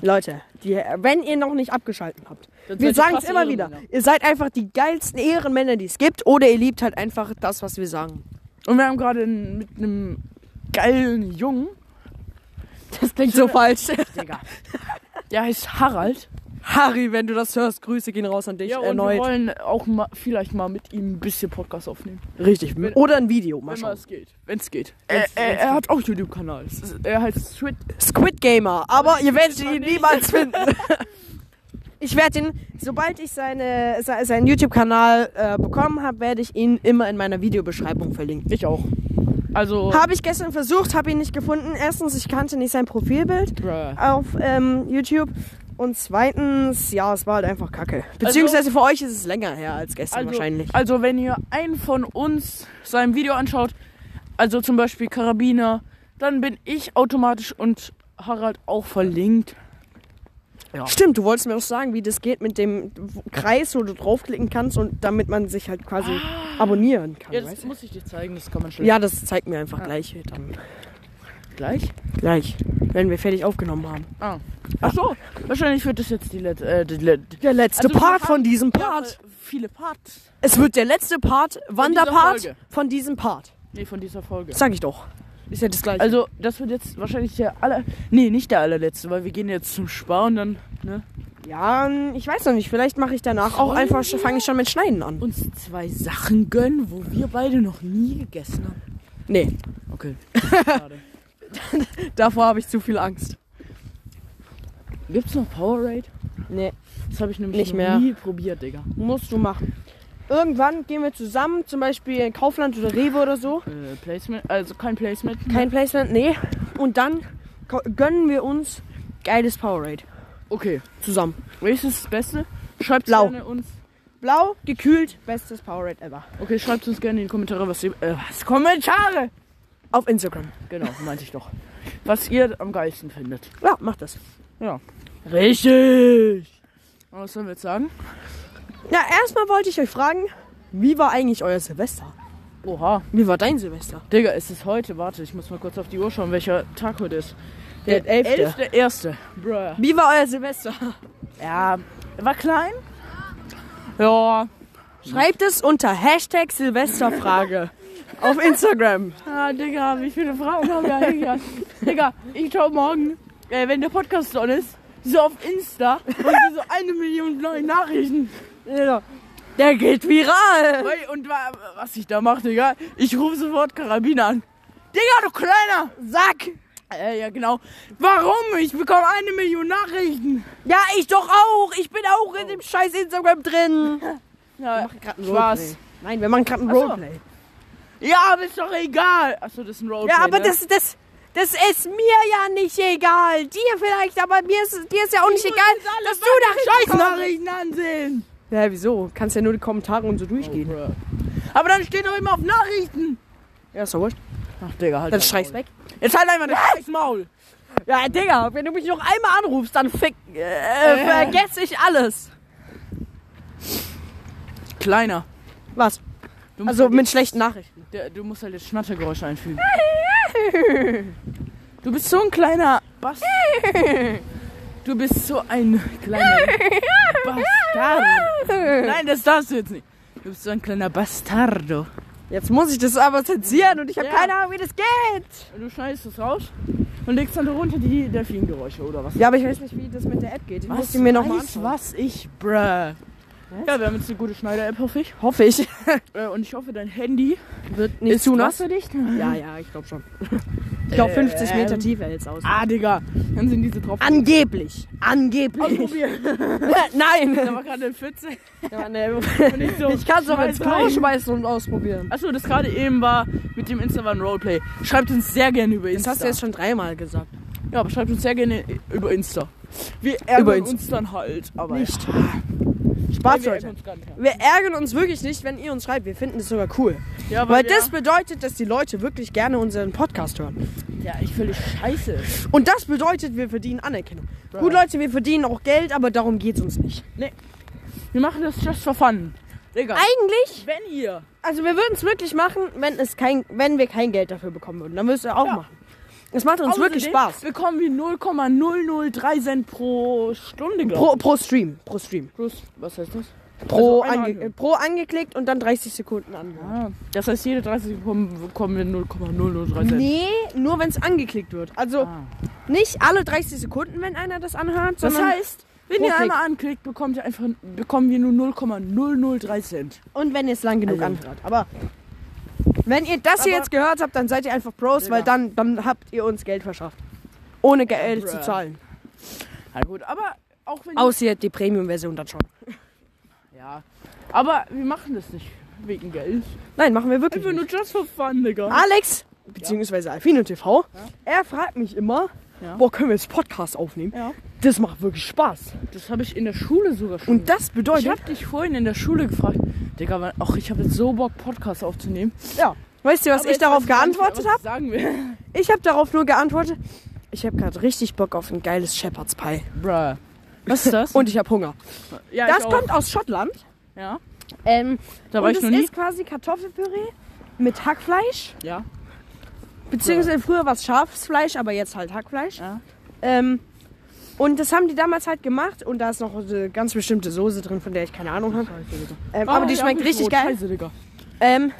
Leute, die, wenn ihr noch nicht abgeschaltet habt, Dann wir sagen es immer wieder. Ihr seid einfach die geilsten Ehrenmänner, die es gibt. Oder ihr liebt halt einfach das, was wir sagen. Und wir haben gerade mit einem geilen Jungen, Das klingt so falsch. Digga. der heißt Harald. Harry, wenn du das hörst, Grüße gehen raus an dich Ja, und erneut. wir wollen auch mal, vielleicht mal mit ihm ein bisschen Podcast aufnehmen. Richtig. Wenn- Oder ein Video, mal Wenn mal schauen. es geht. Wenn es geht. Er, er, er hat auch YouTube-Kanal. Er heißt Squid. Squid Gamer, aber ihr werdet ihn nicht. niemals finden. Ich werde ihn, sobald ich seine, se- seinen YouTube-Kanal äh, bekommen habe, werde ich ihn immer in meiner Videobeschreibung verlinken. Ich auch. Also. Habe ich gestern versucht, habe ihn nicht gefunden. Erstens, ich kannte nicht sein Profilbild Bruh. auf ähm, YouTube. Und zweitens, ja, es war halt einfach kacke. Beziehungsweise für euch ist es länger her als gestern Also, wahrscheinlich. also wenn ihr einen von uns sein Video anschaut, also zum Beispiel Karabiner, dann bin ich automatisch und Harald auch verlinkt. Ja. Stimmt, du wolltest mir doch sagen, wie das geht mit dem Kreis, wo du draufklicken kannst und damit man sich halt quasi abonnieren kann. Jetzt weißt du? muss ich dir zeigen, das kann man schnell. Ja, das zeigt mir einfach Ja. gleich dann. Gleich? Gleich, wenn wir fertig aufgenommen haben. Ah. Ach so, wahrscheinlich wird das jetzt die letzte. Äh, die let Der letzte Also Part von diesem Part. viele Parts. Es wird der letzte Part, Wanderpart von diesem Part. Nee, von dieser Folge. Das sag ich doch. Ist ja das gleiche. Also, das wird jetzt wahrscheinlich der aller. Nee, nicht der allerletzte, weil wir gehen jetzt zum Spar und dann, ne? ja, ich weiß noch nicht. Vielleicht mache ich danach auch einfach, fange ich schon mit Schneiden an. Uns zwei Sachen gönnen, wo wir beide noch nie gegessen haben. Nee, Okay. Schade. davor habe ich zu viel Angst. Gibt's noch Powerade? Nee, Das habe ich nämlich Nicht mehr. nie probiert, Digga. musst du machen. Irgendwann gehen wir zusammen, zum Beispiel in Kaufland oder Rewe oder so. Äh, Placement, also kein Placement. Kein Placement, nee. Und dann gönnen wir uns geiles Powerade Okay. zusammen. Welches ist das Beste? Schreibt Blau. gerne uns. Blau, gekühlt, bestes Powerade ever. Okay, schreibt uns gerne in die Kommentare, was ihr. Äh, was? Kommentare! Auf Instagram. Genau, meinte ich doch. Was ihr am geilsten findet. Ja, mach das. Ja. Richtig! Was sollen wir jetzt sagen? Ja, erstmal wollte ich euch fragen, wie war eigentlich euer Silvester? Oha. Wie war dein Silvester? Digga, es ist heute. Warte, ich muss mal kurz auf die Uhr schauen, welcher Tag heute ist. Der elfte. elfte erste. Bruh. Wie war euer Silvester? Ja, war klein. Ja. Schreibt es unter Hashtag Silvesterfrage auf Instagram. Ah, Digga, wie viele Fragen haben wir eigentlich? Digga, ich schau morgen, äh, wenn der Podcast on ist, so auf Insta und so eine Million neue Nachrichten. Der geht viral. Und wa- was ich da mache, Digga, ich rufe sofort Karabiner an. Digga, du Kleiner! Sack. Äh, ja, genau. Warum? Ich bekomme eine Million Nachrichten. Ja, ich doch auch. Ich bin auch in dem scheiß Instagram drin. Ja, grad ein Spaß. Roleplay. Nein, wir machen gerade ein Ach so. Roleplay. Ja, aber ist doch egal. Achso, das ist ein Roleplay, Ja, aber ne? das, das, das ist mir ja nicht egal. Dir vielleicht, aber mir ist, dir ist ja auch nicht egal, dass du Nachrichten ansehen. Ja, wieso? Kannst ja nur die Kommentare und so durchgehen. Bruh. Aber dann steht doch immer auf Nachrichten. Ja, ist doch wurscht. Ach, Digga, halt Dann Maul. weg. Jetzt halt einfach das scheiß Maul. Ja, Digga, wenn du mich noch einmal anrufst, dann fick, äh, vergesse ich alles. Kleiner. Was? Also mit schlechten Nachrichten. Der, du musst halt jetzt Schnattergeräusche einfügen. Du bist so ein kleiner Bass. Du bist so ein kleiner Bastard. Nein, das darfst du jetzt nicht. Du bist so ein kleiner Bastardo. Jetzt muss ich das aber zensieren und ich habe Ja. keine Ahnung, wie das geht. Du schneidest das raus und legst dann darunter die Delfingeräusche oder was? Ja, aber ich weiß nicht, wie das mit der App geht. Ich muss die mir noch mal weiß, anschauen. was ich, bruh. Ja, wir haben jetzt eine gute Schneider-App, hoffe ich. Hoffe ich. Äh, und ich hoffe, dein Handy Wird nicht ist zu nass. wasserdicht. Ja, ja, ich glaube schon. Ich glaube 50 Meter Ähm. Tiefe hält's aus. Ah, Digga. Dann sind diese drauf. Angeblich. Angeblich. Ausprobieren. Nein. Da war gerade ein 14. Ja, nee. Ich so, Ich kann es doch ins Klo schmeißen und ausprobieren. Achso, das gerade eben war mit dem Insta war ein Roleplay. Schreibt uns sehr gerne über Das Insta. hast du jetzt schon dreimal gesagt. Ja, aber schreibt uns sehr gerne über Insta. Wir ärgern Über Insta. uns dann halt, aber Nicht. Ja. Spaß, wir ärgern Leute. uns gar nicht. Wir ärgern uns wirklich nicht, wenn ihr uns schreibt. Wir finden das sogar cool. Ja, Weil wir, das bedeutet, dass die Leute wirklich gerne unseren Podcast hören. ja echt völlig scheiße. Und das bedeutet, wir verdienen Anerkennung. Gut, Leute, wir verdienen auch Geld, aber darum geht's uns nicht. Wir machen das just for fun. Digga, Eigentlich, wenn ihr Also wir würden es wirklich machen, wenn es kein, wenn wir kein Geld dafür bekommen würden. Dann würdest du auch Ja. machen. Es macht uns wirklich Spaß. bekommen wir 0,003 Cent pro Stunde, Pro, pro Stream. Pro Stream. Plus, was heißt das? Pro, Also ange pro angeklickt und dann 30 Sekunden an. Ah, das heißt, jede 30 Sekunden bekommen wir 0,003 Cent. Nee, nur wenn es angeklickt wird. Also Ah. nicht alle 30 Sekunden, wenn einer das anhört, Das heißt, wenn ihr einmal anklickt, bekommt ihr einfach, bekommen wir nur 0,003 Cent. und wenn ihr es lang genug Also- anhört. Aber wenn ihr das hier Aber- jetzt gehört habt, dann seid ihr einfach Pros, Ja. weil dann, dann habt ihr uns Geld verschafft. Ohne Geld zu zahlen. Na gut, aber auch wenn Außer ihr habt die Premium-Version dann schon. ja, aber wir machen das nicht wegen Geld. Nein, machen wir wirklich Einfach nur just for fun, Digga. Alex, beziehungsweise Alfino TV, er fragt mich immer, Ja. boah, können wir jetzt Podcast aufnehmen? Ja. Das macht wirklich Spaß. Das habe ich in der Schule sogar schon. Und das ich bedeutet, habe dich vorhin in der Schule gefragt, Digga, ach, ich habe jetzt so Bock, Podcast aufzunehmen. ja, weißt du, was Aber ich darauf geantwortet habe? ich Sagen wir. Ich habe darauf nur geantwortet, ich habe gerade richtig Bock auf ein geiles Shepherd's Pie. Bruh. Was ist das? Und ich habe Hunger. ja, Das ich auch. kommt aus Schottland. Ja, Ähm, da war und ich es noch nie. ist quasi Kartoffelpüree mit Hackfleisch. Ja. Beziehungsweise früher war es Schafsfleisch, aber jetzt halt Hackfleisch. Ja. Ähm, und das haben die damals halt gemacht und da ist noch eine ganz bestimmte Soße drin, von der ich keine Ahnung habe. Ähm, aber die schmeckt richtig Rot. geil. Scheiße, Digga. Ähm,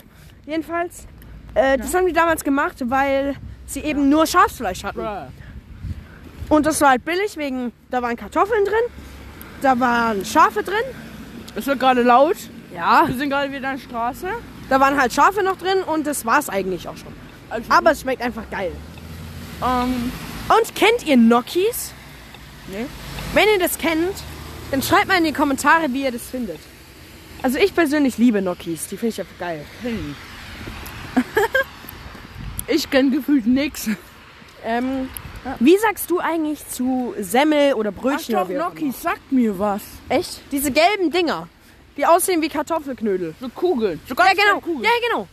jedenfalls, äh, das haben die damals gemacht, weil sie eben nur Schafsfleisch hatten. Bruh. Und das war halt billig, wegen, da waren Kartoffeln drin, da waren Schafe drin. Es wird gerade laut. Ja. Wir sind gerade wieder an der Straße. Da waren halt Schafe noch drin und das war's eigentlich auch schon. Also, Aber es schmeckt einfach geil. ähm, Und kennt ihr Gnocchis? nee. Wenn ihr das kennt, dann schreibt mal in die Kommentare, wie ihr das findet. Also ich persönlich liebe Gnocchis, die finde ich einfach geil. Kenn ich. ich kenn gefühlt nix. Ähm, wie sagst du eigentlich zu Semmel oder Ach Brötchen? doch, wie auch Gnocchi, sagt mir was. Echt? Diese gelben Dinger, die aussehen wie Kartoffelknödel. So Kugeln. So Ja genau, Kugeln. ja genau.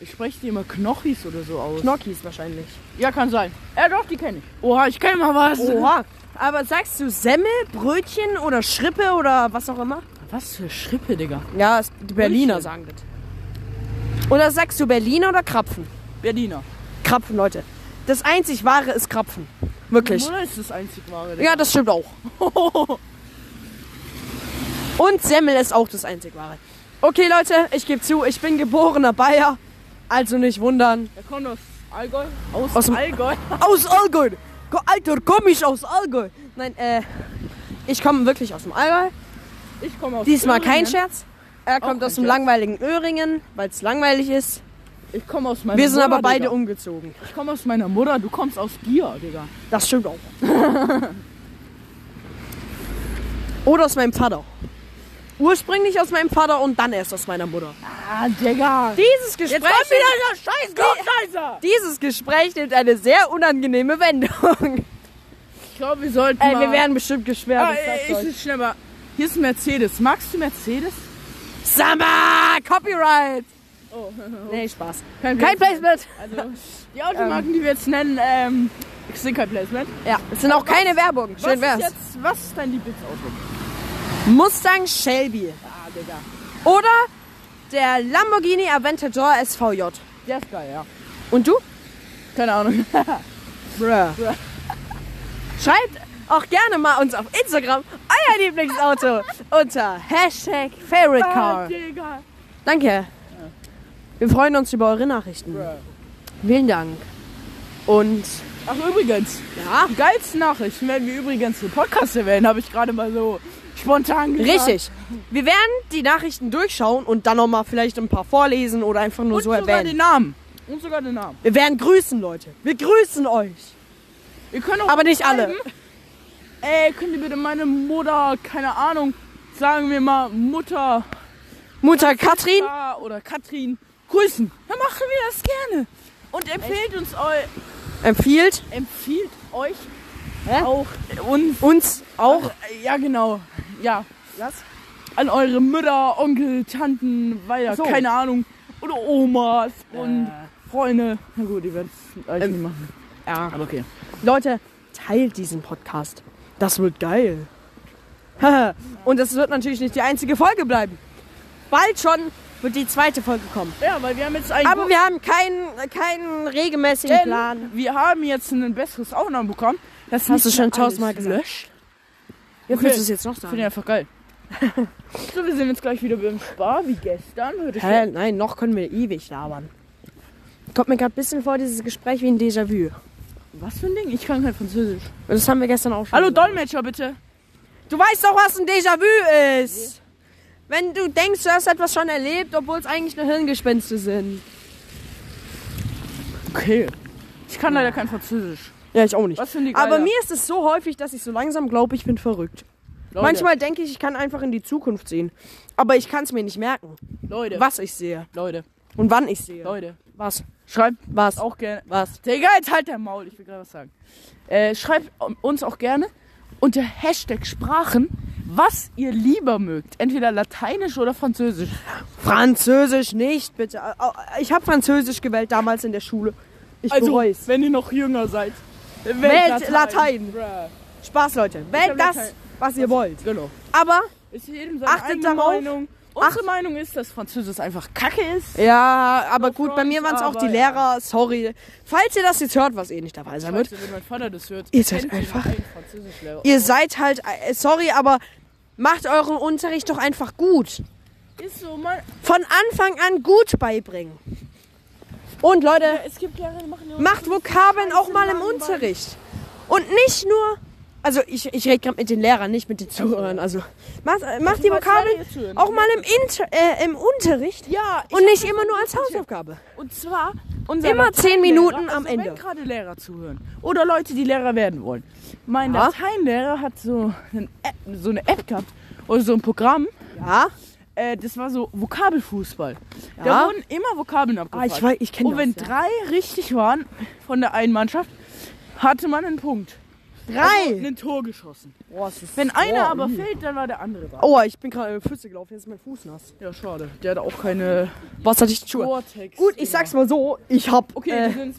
Ich spreche die immer Knochis oder so aus. Gnocchis wahrscheinlich. ja, kann sein. Ja, doch, die kenne ich. Oha, ich kenne mal was. Oha. Aber sagst du Semmel, Brötchen oder Schrippe oder was auch immer? Was für Schrippe, Digga. Ja, es- die Berliner Brötchen. sagen das. Oder sagst du Berliner oder Krapfen? Berliner. Krapfen, Leute. Das einzig wahre ist Krapfen. Wirklich. Oder ist das einzig wahre, Digga? Ja, das stimmt auch. Und Semmel ist auch das einzig wahre. Okay, Leute, ich gebe zu, ich bin geborener Bayer. Also nicht wundern. Er kommt aus Allgäu. Aus, Aus Allgäu. Aus Allgäu. Alter, komm ich aus Allgäu. Nein, äh, ich komme wirklich aus dem Allgäu. Ich komme aus Diesmal kein Thüringen. Scherz. Er kommt kein aus dem Scherz. langweiligen Öhringen, weil es langweilig ist. Ich komme aus meiner Wir sind Mutter, aber beide Digga. umgezogen. Ich komme aus meiner Mutter, du kommst aus Gier, Digga. Das stimmt auch. Oder aus meinem Vater. Ursprünglich aus meinem Vater und dann erst aus meiner Mutter. Ah, Digga. Dieses Gespräch, der scheiß Klugscheißer. dieses Gespräch nimmt eine sehr unangenehme Wendung. Ich glaube, wir sollten Ey, mal... wir werden bestimmt gesperrt. Ah, ich ey, euch. ist mal... Hier ist ein Mercedes. Magst du Mercedes? Summer! Copyright! Oh, Nee, Spaß. kein, Kein Placement. Also, die Automarken, die wir jetzt nennen, ähm, sind kein Placement. Ja, es sind auch keine Werbung. Was Schön ist wär's. jetzt, was ist dein Lieblingsauto? Mustang Shelby. Ah, Digga. Oder der Lamborghini Aventador SVJ. Der ist geil, ja. Und du? Keine Ahnung. Bruh. Schreibt auch gerne mal uns auf Instagram euer Lieblingsauto unter Hashtag Favorite Ah, Car. Digga. Danke. Wir freuen uns über eure Nachrichten. Bruh. Vielen Dank. Und Ach, übrigens, ja, die geilsten Nachrichten werden wir übrigens im Podcast erwähnen, habe ich gerade mal so spontan gesagt. richtig. Wir werden die Nachrichten durchschauen und dann nochmal vielleicht ein paar vorlesen oder einfach nur Und so sogar erwähnen. den Namen. Und sogar den Namen. Wir werden grüßen, Leute. Wir grüßen euch. Ihr könnt auch Aber nicht alle. Ey, könnt ihr bitte meine Mutter, keine Ahnung, sagen wir mal Mutter Mutter Katrin. Oder Katrin grüßen. Dann machen wir das gerne. Und empfehlt uns eu Empfiehlt empfiehlt euch Hä? auch uns uns auch. Äh, Ja, genau. Ja. Was? An eure Mütter, Onkel, Tanten, weiter, so. keine Ahnung. Oder Omas und Äh. Freunde. Na gut, die werden es eigentlich Ähm. nicht machen. Ja. Aber okay. Leute, teilt diesen Podcast. Das wird geil. Und das wird natürlich nicht die einzige Folge bleiben. Bald schon wird die zweite Folge kommen. Ja, weil wir haben jetzt einen. Aber wir haben keinen, keinen regelmäßigen Plan. wir haben jetzt ein besseres Aufnahmen bekommen. Das Hast du schon tausendmal alles gesagt. löscht. Jetzt Okay. willst du es jetzt noch Finde sagen. ich einfach geil. so, wir sind jetzt gleich wieder beim Spar, wie gestern. Hä? Nein, noch können wir ewig labern. Kommt mir gerade ein bisschen vor, dieses Gespräch wie ein Déjà-vu. Was für ein Ding? Ich kann kein Französisch. Das haben wir gestern auch schon Hallo gesagt. Dolmetscher, bitte. Du weißt doch, was ein Déjà-vu ist. Wenn du denkst, du hast etwas schon erlebt, obwohl es eigentlich nur Hirngespinste sind. Okay. Ich kann leider kein Französisch. Ja, ich auch nicht. Was ich Aber mir ist es so häufig, dass ich so langsam glaube, ich bin verrückt. Leute, Manchmal denke ich, ich kann einfach in die Zukunft sehen. Aber ich kann es mir nicht merken, Leute, was ich sehe Leute, und wann ich sehe. Leute. Was? Schreibt Was? auch gerne. Was? Digga, jetzt halt der Maul, ich will gerade was sagen. Äh, schreibt uns auch gerne unter Hashtag Sprachen, was ihr lieber mögt. Entweder Lateinisch oder Französisch. Französisch nicht, bitte. Ich habe Französisch gewählt damals in der Schule. Ich. Also, wenn ihr noch jünger seid. Wählt Latein. Spaß, Leute. Wählt das, was ihr wollt. Genau. Aber, Ist jedem seine Achtet darauf. Meinung. Unsere Meinung ist, dass Französisch einfach kacke ist. ja, aber gut, bei front, mir waren es auch die ja. Lehrer. Sorry. Falls ihr das jetzt hört, was eh nicht dabei sein wird. Scheiße, wenn mein Vater das hört. Ihr seid einfach-. Ihr seid halt, äh, sorry, aber macht euren Unterricht doch einfach gut. Ist so, man. Von Anfang an gut beibringen. Und Leute, Es gibt Lehrer, die machen ja macht Vokabeln auch mal im Unterricht. Und nicht nur, also ich, ich rede gerade mit den Lehrern, nicht mit den Zuhörern. Also macht, äh, macht die Vokabeln auch mal im, Inter, äh, im Unterricht. Ja, Und nicht immer nur als. Hausaufgabe. Und zwar Immer zehn Minuten am also Ende. Wenn gerade Lehrer zuhören oder Leute, die Lehrer werden wollen. Mein Ja. Lateinlehrer hat so, einen App, so eine App gehabt oder so ein Programm. Ja. Äh, das war so Vokabelfußball. Ja. Da wurden immer Vokabeln Ah, abgefragt. ich weiß, ich kenne Und wenn das. drei richtig waren von der einen Mannschaft, hatte man einen Punkt. ja. Also Drei. ein Tor geschossen. Boah, Wenn einer boah, aber mm. fehlt, dann war der andere da. Oh, ich bin gerade in Pfütze gelaufen, jetzt ist mein Fuß nass. Ja, schade. Der hat auch keine Wasserdichte Schuhe. Vortex. Gut, ich sag's mal so, ich hab, Okay, äh,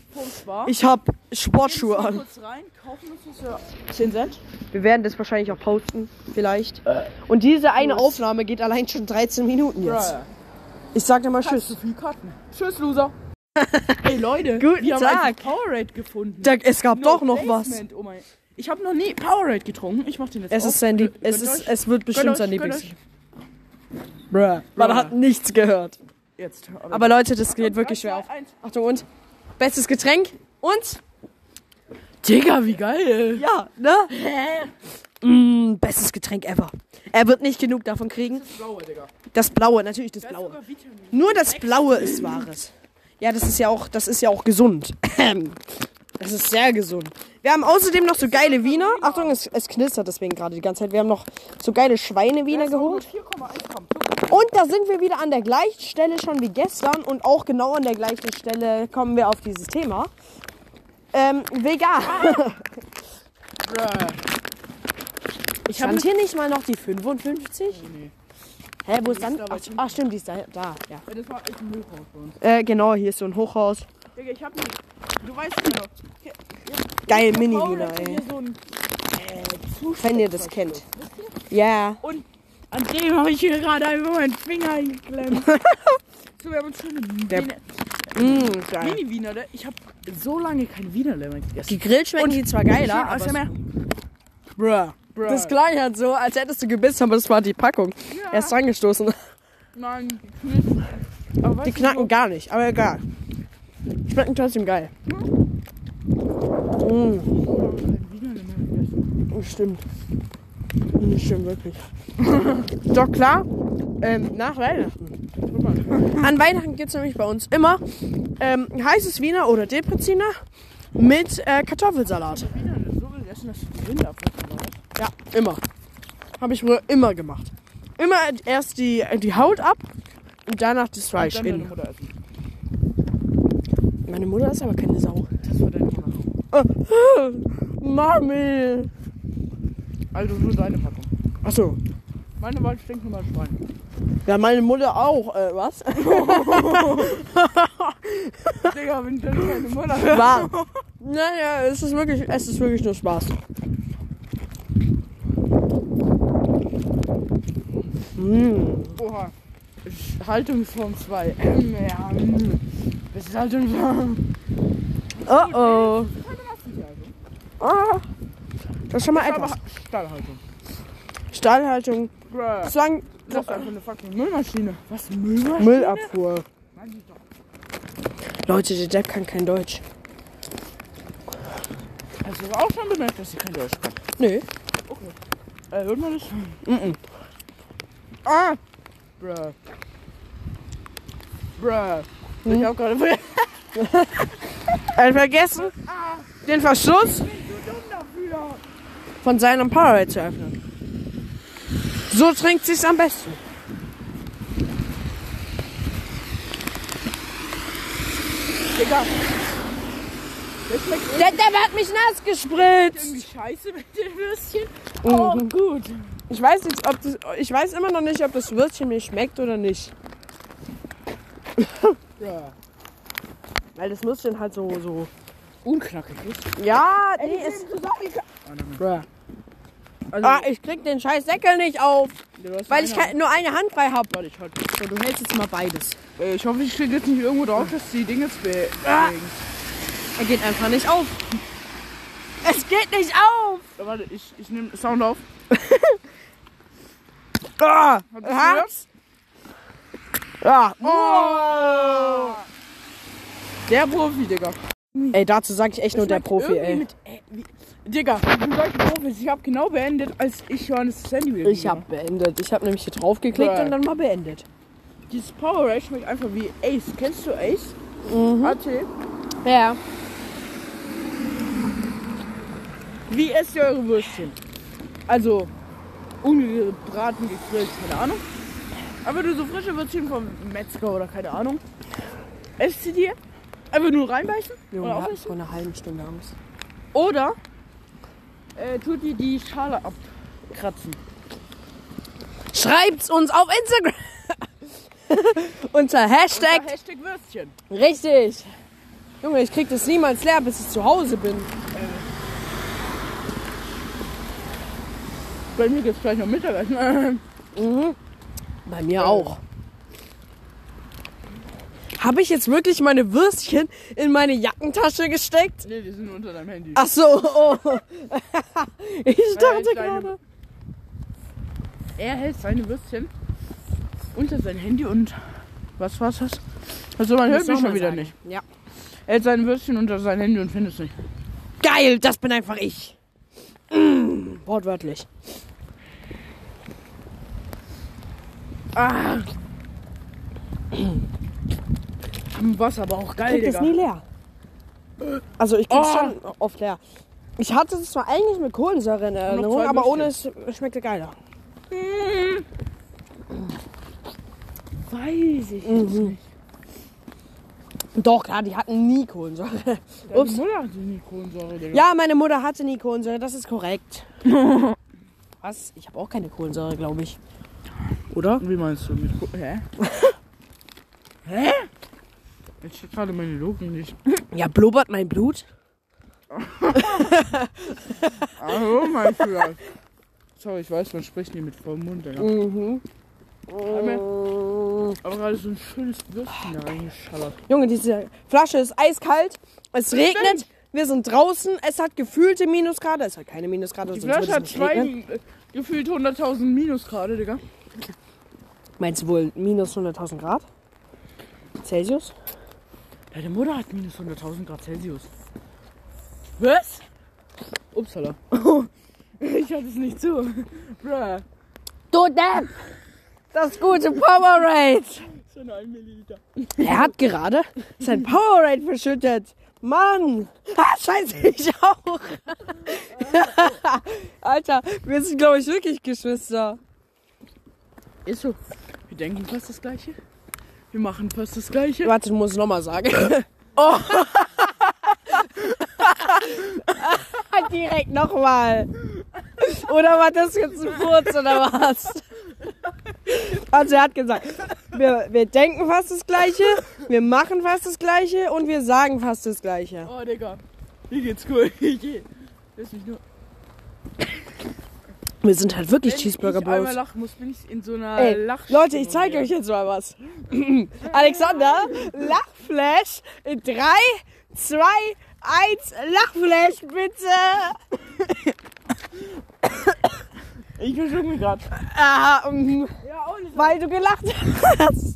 ich hab Sportschuhe an. kurz rein, kaufen uns das für 10 Cent. Wir werden das wahrscheinlich auch posten, vielleicht. Und diese eine Los. Aufnahme geht allein schon 13 Minuten jetzt. Ich sag dir mal Tschüss. Tschüss. zu viel Karten. Tschüss, Loser. Ey, Leute. Guten wir haben Tag. einfach Powerade gefunden. Da, es gab No doch noch was. Placement, Oh mein. Ich habe noch nie Powerade getrunken. Ich mach den jetzt Es auf. ist sein Lieb es, ist, euch. es wird bestimmt euch, sein Lieblings. Bruh. Man hat nichts gehört. Jetzt. Aber Leute, das geht wirklich schwer auf. Achtung und. Bestes Getränk und. Digga, wie geil. Ja, ne? Mm, bestes Getränk ever. Er wird nicht genug davon kriegen. Blaue, Digga. Das Blaue, natürlich das Da ist Blaue. Nur das Blaue ist wahres. Ja, das ist ja auch, das ist ja auch gesund. Das ist sehr gesund. Wir haben außerdem noch so geile Wiener. Achtung, es, es knistert deswegen gerade die ganze Zeit. Wir haben noch so geile Schweinewiener geholt. 4,1 Gramm. Und da sind wir wieder an der gleichen Stelle schon wie gestern. Und auch genau an der gleichen Stelle kommen wir auf dieses Thema. Ähm, vegan. Ich habe hier nicht mal noch die 55? Nee. Hä, wo ist dann? Ach, ach stimmt, die ist da. da ja. Das war echt ein Müllhaus bei uns. Äh, genau, hier ist so ein Hochhaus. Digga, ich hab nicht. Du weißt genau. Hier- Geil, Powerade ey. so ein, äh, Wenn ihr das kennt. Ja. Und an dem habe ich hier gerade einfach meinen Finger eingeklemmt. so, wir haben uns schon eine Mmh, geil. Mini-Wiener. ne? Ich habe so lange kein Wiener mehr gegessen. Gegrillt schmecken die zwar geiler, aber aber... mehr. Bruh. Bruh. Das klang halt so, als hättest du gebissen, aber das war die Packung. Ja. Erst angestoßen. Nein. Aber Die du, knacken gar nicht, aber egal. Schmecken trotzdem geil. Wiener mehr gegessen? stimmt. Mm, Stimmt wirklich. Doch klar, ähm, nach Weihnachten. Mal. An Weihnachten gibt es nämlich bei uns immer ähm, heißes Wiener oder Depreziner mit äh, Kartoffelsalat. Ja, immer. Habe ich früher immer gemacht. Immer erst die, die Haut ab und danach das Fleisch. Mutter essen. Meine Mutter ist aber keine Sau. Das war deine Mutter. Mami. Also nur deine Packung. Achso. Meine war stinknormal Schwein. Ja, meine Mutter auch. Äh, was? Digga, wenn ich dann keine Mutter War. Naja, es ist wirklich, es ist wirklich nur Spaß. Mmh. Oha. Haltungsform 2. Ähm, ja, mm. Das ist Haltungsform. Oh oh. Ah, das ist schon mal etwas. Stahlhaltung. Stahlhaltung. Bruh. Das ein ist einfach eine fucking Müllmaschine. Was? Müllmaschine? Müllabfuhr. Leute, der Depp kann kein Deutsch. Hast du auch schon bemerkt, dass sie kein Deutsch kann? Nö. Äh, hört man das? Mhm. Ah! Bruh. Bruh. Ich hab gerade Er hat vergessen, den Verschluss von seinem Powerade zu öffnen. So trinkt sich's am besten. Digga. Der Depp hat mich nass gespritzt. irgendwie scheiße mit dem Würstchen. Oh, gut. Ich weiß jetzt, ob das, ich weiß immer noch nicht, ob das Würstchen mir schmeckt oder nicht. Bruh. Weil das Würstchen halt so, so. Unknackig ist. Ja, nee, ist. Bruh. Also, Ah, ich krieg den scheiß Deckel nicht auf, weil ich eine- kein, nur eine Hand frei hab. Warte, ich halt. So, du hältst jetzt mal beides. Äh, Ich hoffe, ich kriege jetzt nicht irgendwo drauf, dass die Dinge jetzt Ah. bewegen. Er geht einfach nicht auf. Es geht nicht auf. Äh, Warte, ich, ich nehme Sound auf. Ah, Herz. Ja. Oh! Der Profi, Digga. Ey, dazu sag ich echt nur der Profi, ey. Digga, ich bin solche Profis. Ich habe genau beendet, als ich Johannes das Handy wieder Ich hab beendet. Ich hab nämlich hier drauf geklickt Bruh. und dann mal beendet. Dieses Power Ray schmeckt einfach wie Ace. Kennst du Ace? Mhm. AT. Ja. Wie esst ihr eure Würstchen? Also, ungebraten, gegrillt, keine Ahnung. Aber du so frische Würstchen vom Metzger oder keine Ahnung. Esst sie dir? Einfach nur reinbeißen? Junge, oder aufessen? vor einer halben Stunde Angst. Oder äh, tut ihr die Schale abkratzen? Schreibt's uns auf Instagram. Unter Hashtag. Unter Hashtag Würstchen. Richtig. Junge, ich krieg das niemals leer, bis ich zu Hause bin. Bei mir gibt's gleich noch Mittagessen. Mhm. Bei mir auch. Habe ich jetzt wirklich meine Würstchen in meine Jackentasche gesteckt? nee, die sind unter deinem Handy. Ach so. Oh. ich dachte gerade. Er hält seine Würstchen unter sein Handy und was war's das? Also man hört mich schon wieder sagen. nicht. Ja. Er hält sein Würstchen unter sein Handy und findet es nicht. Geil, das bin einfach ich. Mm, wortwörtlich. Ah. Was aber auch geil, Krieg das Digga. nie leer. Also ich krieg's Oh. schon oft leer. Ich hatte es zwar eigentlich mit Kohlensäure in Erinnerung, aber ohne es schmeckte geiler. Weiß ich Mhm. jetzt nicht. Doch, klar, die hatten nie Kohlensäure. Deine Ups. Mutter hatte nie Kohlensäure, Digga. Ja, meine Mutter hatte nie Kohlensäure, das ist korrekt. Was? Ich habe auch keine Kohlensäure, glaube ich. Oder? Wie meinst du mit Ko Hä? Hä? Jetzt steht gerade meine Logik nicht. Ja, blubbert mein Blut? Oh mein Gott. Sorry, ich weiß, man spricht nie mit vollem Mund, Digga. Mhm. Aber gerade so ein schönes Würstchen da reingeschallert. Junge, diese Flasche ist eiskalt. Es regnet. Wir sind draußen. Es hat gefühlte Minusgrade. Es hat keine Minusgrade. Die Flasche hat zwei, äh, gefühlt 100.000 Minusgrade, Digga. Meinst du wohl minus 100.000 Grad? Celsius? Deine Mutter hat minus 100.000 Grad Celsius. Was? Upsala. ich hatte es nicht zu. Bruh. Du Depp! Das gute Powerade! So ein 1 Milliliter. Er hat gerade sein Powerade verschüttet. Mann! Ah, scheiße, ich auch. Alter, wir sind, glaube ich, wirklich Geschwister. Ist so. Wir denken fast das Gleiche. Wir machen fast das Gleiche. Warte, du musst es nochmal sagen. Oh. Direkt nochmal. Oder war das jetzt ein Furz oder was? Also er hat gesagt, wir, wir denken fast das Gleiche, wir machen fast das Gleiche und wir sagen fast das Gleiche. Oh, Digga. Mir geht's cool. Ich geh. Lass mich nur. Wir sind halt wirklich Wenn Cheeseburger ich einmal Bros. lachen muss, bin ich in so einer Ey. Leute, ich zeige euch jetzt mal was. Alexander, Lachflash in 3, 2, 1, Lachflash, bitte. Ich verschluck mich gerade. Ah, Ja, weil du gelacht hast.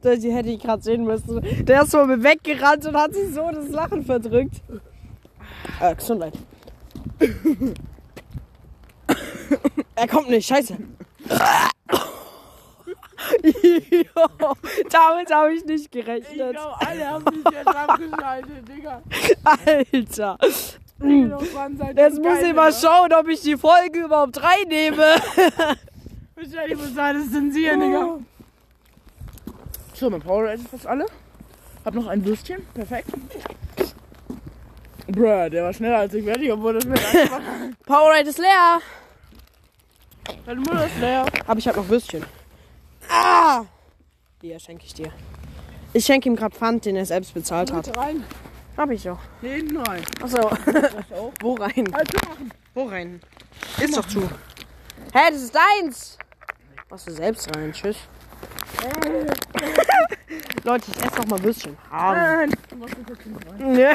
Das hätte ich gerade sehen müssen. Der ist vor mir weggerannt und hat sich so das Lachen verdrückt. Äh, Gesundheit. er kommt nicht, scheiße. jo, damit habe ich nicht Ich gerechnet. glaube, alle haben mich jetzt abgeschaltet, Digga. Alter. Jetzt muss geil, ich mal schauen, ob ich die Folge überhaupt reinnehme. Wahrscheinlich muss ich alles zensieren, Digga. So, mein Power ist fast alle. Hab noch ein Würstchen. Perfekt. Bruh, der war schneller als ich fertig, obwohl das mir einfach. Powerade ist leer. Deine Mutter ist leer. Aber ich habe noch Würstchen. Ah! Hier schenke ich dir. Ich schenke ihm gerade Pfand, den er selbst bezahlt hat. Rein. Hab ich doch. Nee, hinten rein. Achso. Wo rein? Also machen. Wo rein? Ist doch zu. Hä, das ist deins. Machst du selbst rein. Tschüss. Leute, ich esse noch mal Würstchen. Nein. Nee.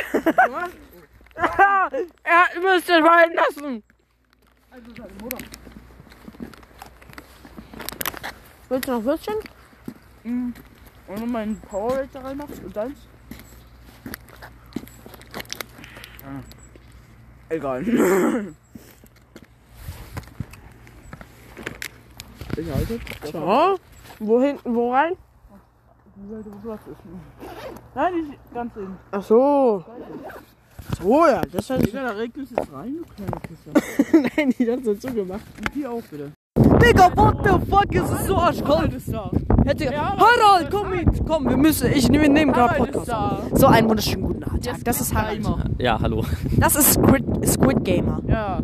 Er hat Würstchen fallen lassen. Also seine Mutter. Willst du noch Würstchen? Mhm. Und wenn mein Power da rein machst und deins? Ah. Egal. ich halte. So. Wo hinten, wo rein? Die Seite, wo Platz ist. Nein, nicht ganz innen. Ach so. So, ja. Das hat Digga, da regnet es rein, du kleine Kiste. Nein, die hat so zugemacht. Und die auch bitte. Digga, what the fuck? Es ist so arschkalt. ist da. Hätte, Harald, komm mit. Komm, wir müssen. Ich nehme nehmen gerade Podcast. So einen wunderschönen guten Tag. Das ist Harald. Ja, hallo. Das ist Squid, Squid Gamer. Ja.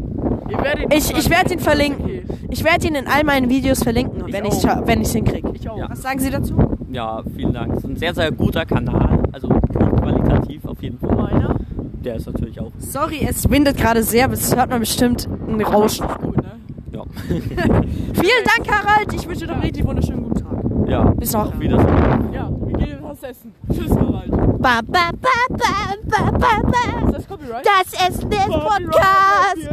Ich, ich werde ihn verlinken. Ich werde ihn in all meinen Videos verlinken, wenn ich wenn ich hinkriege. Ich auch. Ja. Was sagen Sie dazu? Ja, vielen Dank. Es ist ein sehr, sehr guter Kanal. Also qualitativ auf jeden Fall. Meiner? Der ist natürlich auch. Sorry, es windet gerade sehr, das hört man bestimmt ein Rauschen. Gut, ne? Vielen Dank, Harald. Ich wünsche dir noch einen richtig wunderschönen guten Tag. ja. Bis noch. Auf Wiedersehen. Ja, wir gehen jetzt was essen. Tschüss, Harald. Ba, ba, ba, ba, ba, ba, ba. Ist das Copyright? Das Essen des Podcasts.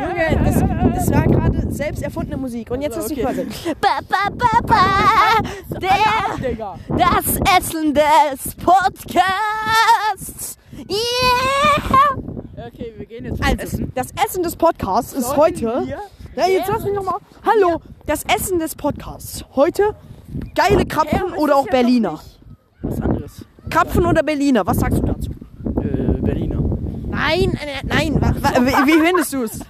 Junge, das, das war gerade selbst erfundene Musik. Und jetzt Also, hast du okay. quasi. Ba, ba, ba, ba. Der, Digga. das Essen des Podcasts. Yeah. Okay, wir gehen jetzt Also, essen. das Essen des Podcasts ist Sollten heute. Ja, jetzt lass mich nochmal. Hallo, das Essen des Podcasts. Heute geile Krapfen oder auch Berliner. Was anderes. Krapfen oder Berliner, was sagst du dazu? Äh, Berliner. Nein, äh, nein, wa, wa, wie, wie findest du es?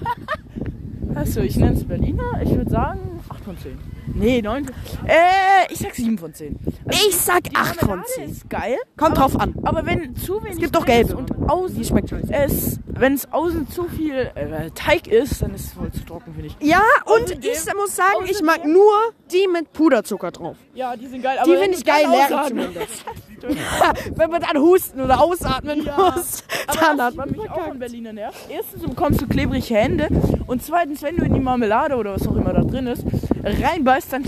Achso, ich nenne es Berliner. Ich würde sagen 8 von 10. Nee, 9. Äh, ich sag 7 von 10. Also Ich sag die 8 von Marmelade 10. ist geil. Kommt drauf an. Aber wenn zu wenig gibt doch gelbe. und außen Die schmeckt scheiße. es, wenn es außen zu viel äh, Teig ist, dann ist es voll zu trocken, finde ich. Ja, und Außerdem- ich muss sagen, ich mag nur die mit Puderzucker drauf. Ja, die sind geil. Die wenn finde ich geil, ausatmen- zumindest. Wenn man dann husten oder ausatmen Ja. muss, Aber dann hat man mich auch an verkackt. Berliner nervt. Erstens bekommst du klebrige Hände und zweitens, wenn du in die Marmelade oder was auch immer da drin ist, reinbeißt, dann,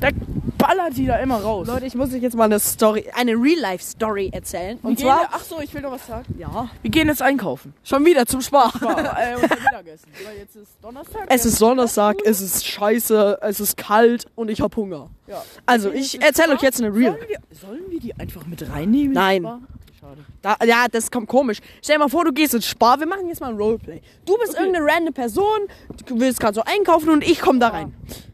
dann ballert die da immer raus. Leute, ich muss euch jetzt mal eine Story, eine Real-Life-Story erzählen. Wir Und gehen, zwar, ach so, ich will noch was sagen. ja, Wir gehen jetzt einkaufen. schon wieder zum Spar. War, äh, unser Mittagessen. Weil jetzt ist Donnerstag. Es ist Donnerstag, es ist scheiße, es ist kalt und ich hab Hunger. Ja. Also, ich erzähle euch Spar. jetzt eine Real. Sollen wir, sollen wir die einfach mit reinnehmen? in Nein. Spar? Schade. Da, ja, das kommt komisch. Stell dir mal vor, du gehst ins Spar, wir machen jetzt mal ein Roleplay. Du bist Okay. irgendeine random Person, du willst gerade so einkaufen und ich komme da rein. Kaufen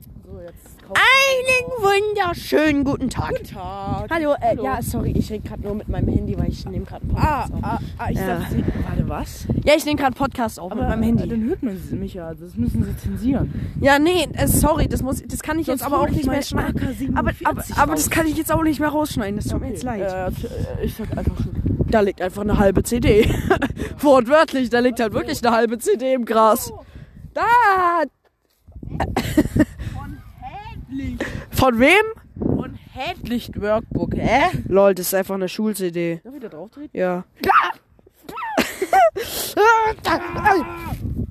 Einen wunderschönen guten Tag. Guten Tag. Hallo, äh, Hallo. ja, sorry, ich rede gerade nur mit meinem Handy, weil ich nehme gerade einen Ah, Podcast auf. ah, ah, ich Ja. dachte, warte, was? Ja, ich nehme gerade Podcast auf mit meinem Handy. Dann hört man mich ja. Das müssen Sie zensieren. Ja, nee, äh, sorry, das muss, das kann ich jetzt Sonst aber auch nicht mehr schneiden. AK-47 Aber, aber, aber das kann ich jetzt auch nicht mehr rausschneiden. Das tut mir jetzt leid. Äh, ich sag einfach schon. Da liegt einfach eine halbe CD. Wortwörtlich, da liegt halt wirklich eine halbe CD im Gras. Da! Von wem? Und Headlicht Workbook, hä? Lol, das ist einfach eine Schul-CD. Darf ich da drauf treten? Ja.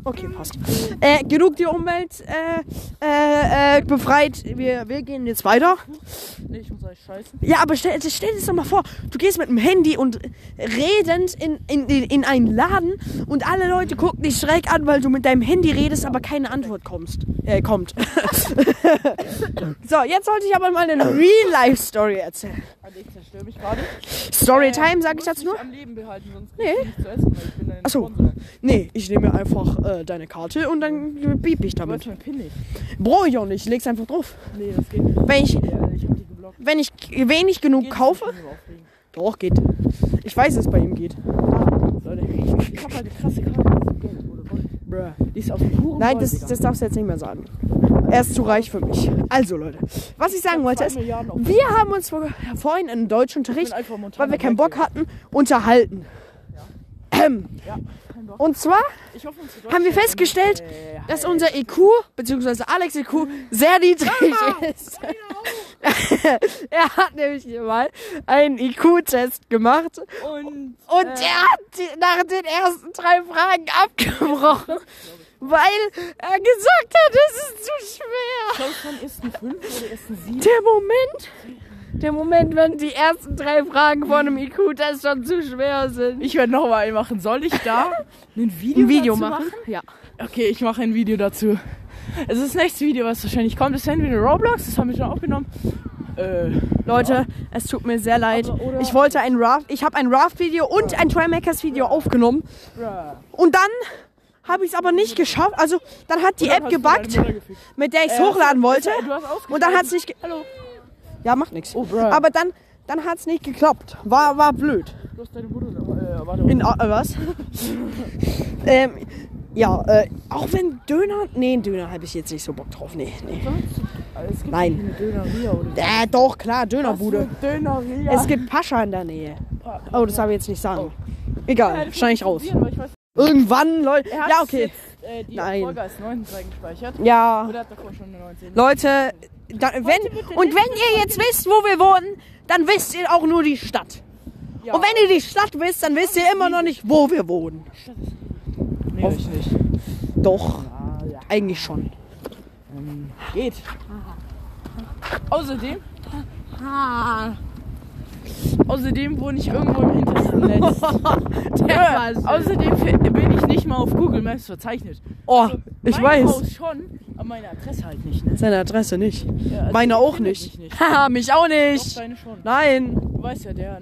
Okay, passt. Äh, genug die Umwelt äh, äh, äh, befreit. Wir, wir gehen jetzt weiter. Nee, ich muss euch scheißen. Ja, aber stell, stell dir das doch mal vor. Du gehst mit dem Handy und redend in, in, in, in einen Laden und alle Leute gucken dich schräg an, weil du mit deinem Handy redest, aber keine Antwort kommst. Äh, kommt. so, jetzt sollte ich aber mal eine Real-Life-Story erzählen. Also ich zerstöre mich gerade. Storytime, sag Du ich dazu nur? am Leben behalten, sonst Nee. kriegst du nichts zu essen, weil ich bin dein Ach Sponsor. Nee, ich nehme einfach äh, deine Karte und dann bieb ich damit. wolltest mein Pin nicht. Brauche ich auch nicht, ich leg's einfach drauf. Nee, das geht nicht. Wenn ich, Ja, ich wenn ich wenig genug Geht kaufe. Doch, geht. Ich weiß, dass es bei ihm geht. Leute, ich, ich hab halt eine krasse Karte. Gold. Die ist aus purem Nein, das, das darfst du jetzt nicht mehr sagen. Er ist zu reich für mich. Also, Leute, was ich sagen wollte ist, auf- wir haben uns vor- vorhin in Ich Deutschunterricht, weil wir keinen Bock hatten, unterhalten. Ähm, Ja, kein Bock. Und zwar haben wir festgestellt, Äh, dass unser IQ, beziehungsweise Alex IQ, sehr niedrig ist. er hat nämlich mal einen IQ-Test gemacht Und und Äh. er hat die, nach den ersten drei Fragen abgebrochen, weil er gesagt hat, es ist zu schwer. Von ersten fünf oder ersten sieben. Der Moment, der Moment, wenn die ersten drei Fragen von einem IQ-Test schon zu schwer sind. Ich werde noch mal machen. Soll ich da ein Video, Ein Video dazu machen? Ja. Okay, ich mache ein Video dazu. Es ist das nächste Video, was wahrscheinlich kommt. Das ist entweder Roblox, das haben wir schon aufgenommen. Äh, Leute, es tut mir sehr leid. Aber- Ich wollte ein Raft, ich habe ein Raft-Video und ein Trymakers-Video aufgenommen. Und dann habe ich es aber nicht geschafft. Also, dann hat die App gebuggt, mit der ich es Äh, hochladen wollte. Und dann hat es nicht. Hallo. Ja, macht nichts. Oh. Aber dann, dann hat es nicht geklappt. War, war blöd. Du hast deine Mutter. Äh, warte. In, äh, was? ähm, ja, äh, auch wenn Döner. Nee, Döner habe ich jetzt nicht so Bock drauf. Nee, nee. es gibt Nein. Döneria oder so. Äh, doch, klar, Dönerbude. Döneria. Es gibt Pascha in der Nähe. Oh, das darf ich jetzt nicht sagen. Ja, Egal, das schneide ich raus. Irgendwann, Leute. Ja, okay. Jetzt, äh, die Nein. Folge als 19 gespeichert. Ja. Oder hat davor schon eine 19? Leute, da, wenn, und wenn ihr jetzt wisst, wo wir wohnen, dann wisst ihr auch nur die Stadt. Ja. Und wenn ihr die Stadt wisst, dann wisst ihr immer noch nicht, wo wir wohnen. Nee, ich nicht. Doch, Ah, ja. eigentlich schon. Geht. Außerdem. Außerdem wohne ich irgendwo im hintersten Netz. Ja, außerdem bin ich nicht mal auf Google Maps verzeichnet. Oh, ich mein weiß. Haus schon, aber meine Adresse halt nicht. Ne? Seine Adresse nicht. Ja, also Meine auch nicht. mich nicht. Haha, mich auch Doch, nicht. deine schon. Nein. Du weißt ja, der.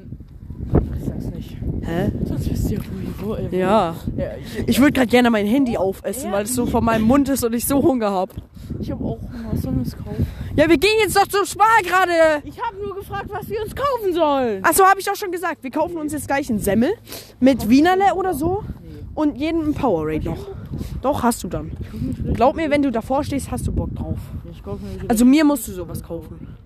Ich sag's nicht. Hä? Sonst wisst ihr, wo, wo Ja. ja ich, Ich würde gerade gerne mein Handy aufessen, weil es so vor meinem Mund ist und ich so Hunger habe. ich habe auch Hunger. Was sollen wir uns kaufen? Ja, wir gehen jetzt doch zum Spar gerade. Ich habe nur gefragt, was wir uns kaufen sollen. Achso, habe ich doch schon gesagt. Wir kaufen uns jetzt gleich einen Semmel mit Wienerle oder so und jeden ein Powerade noch. Doch, hast du dann. Glaub mir, wenn du davor stehst, hast du Bock drauf. Also mir musst du sowas kaufen.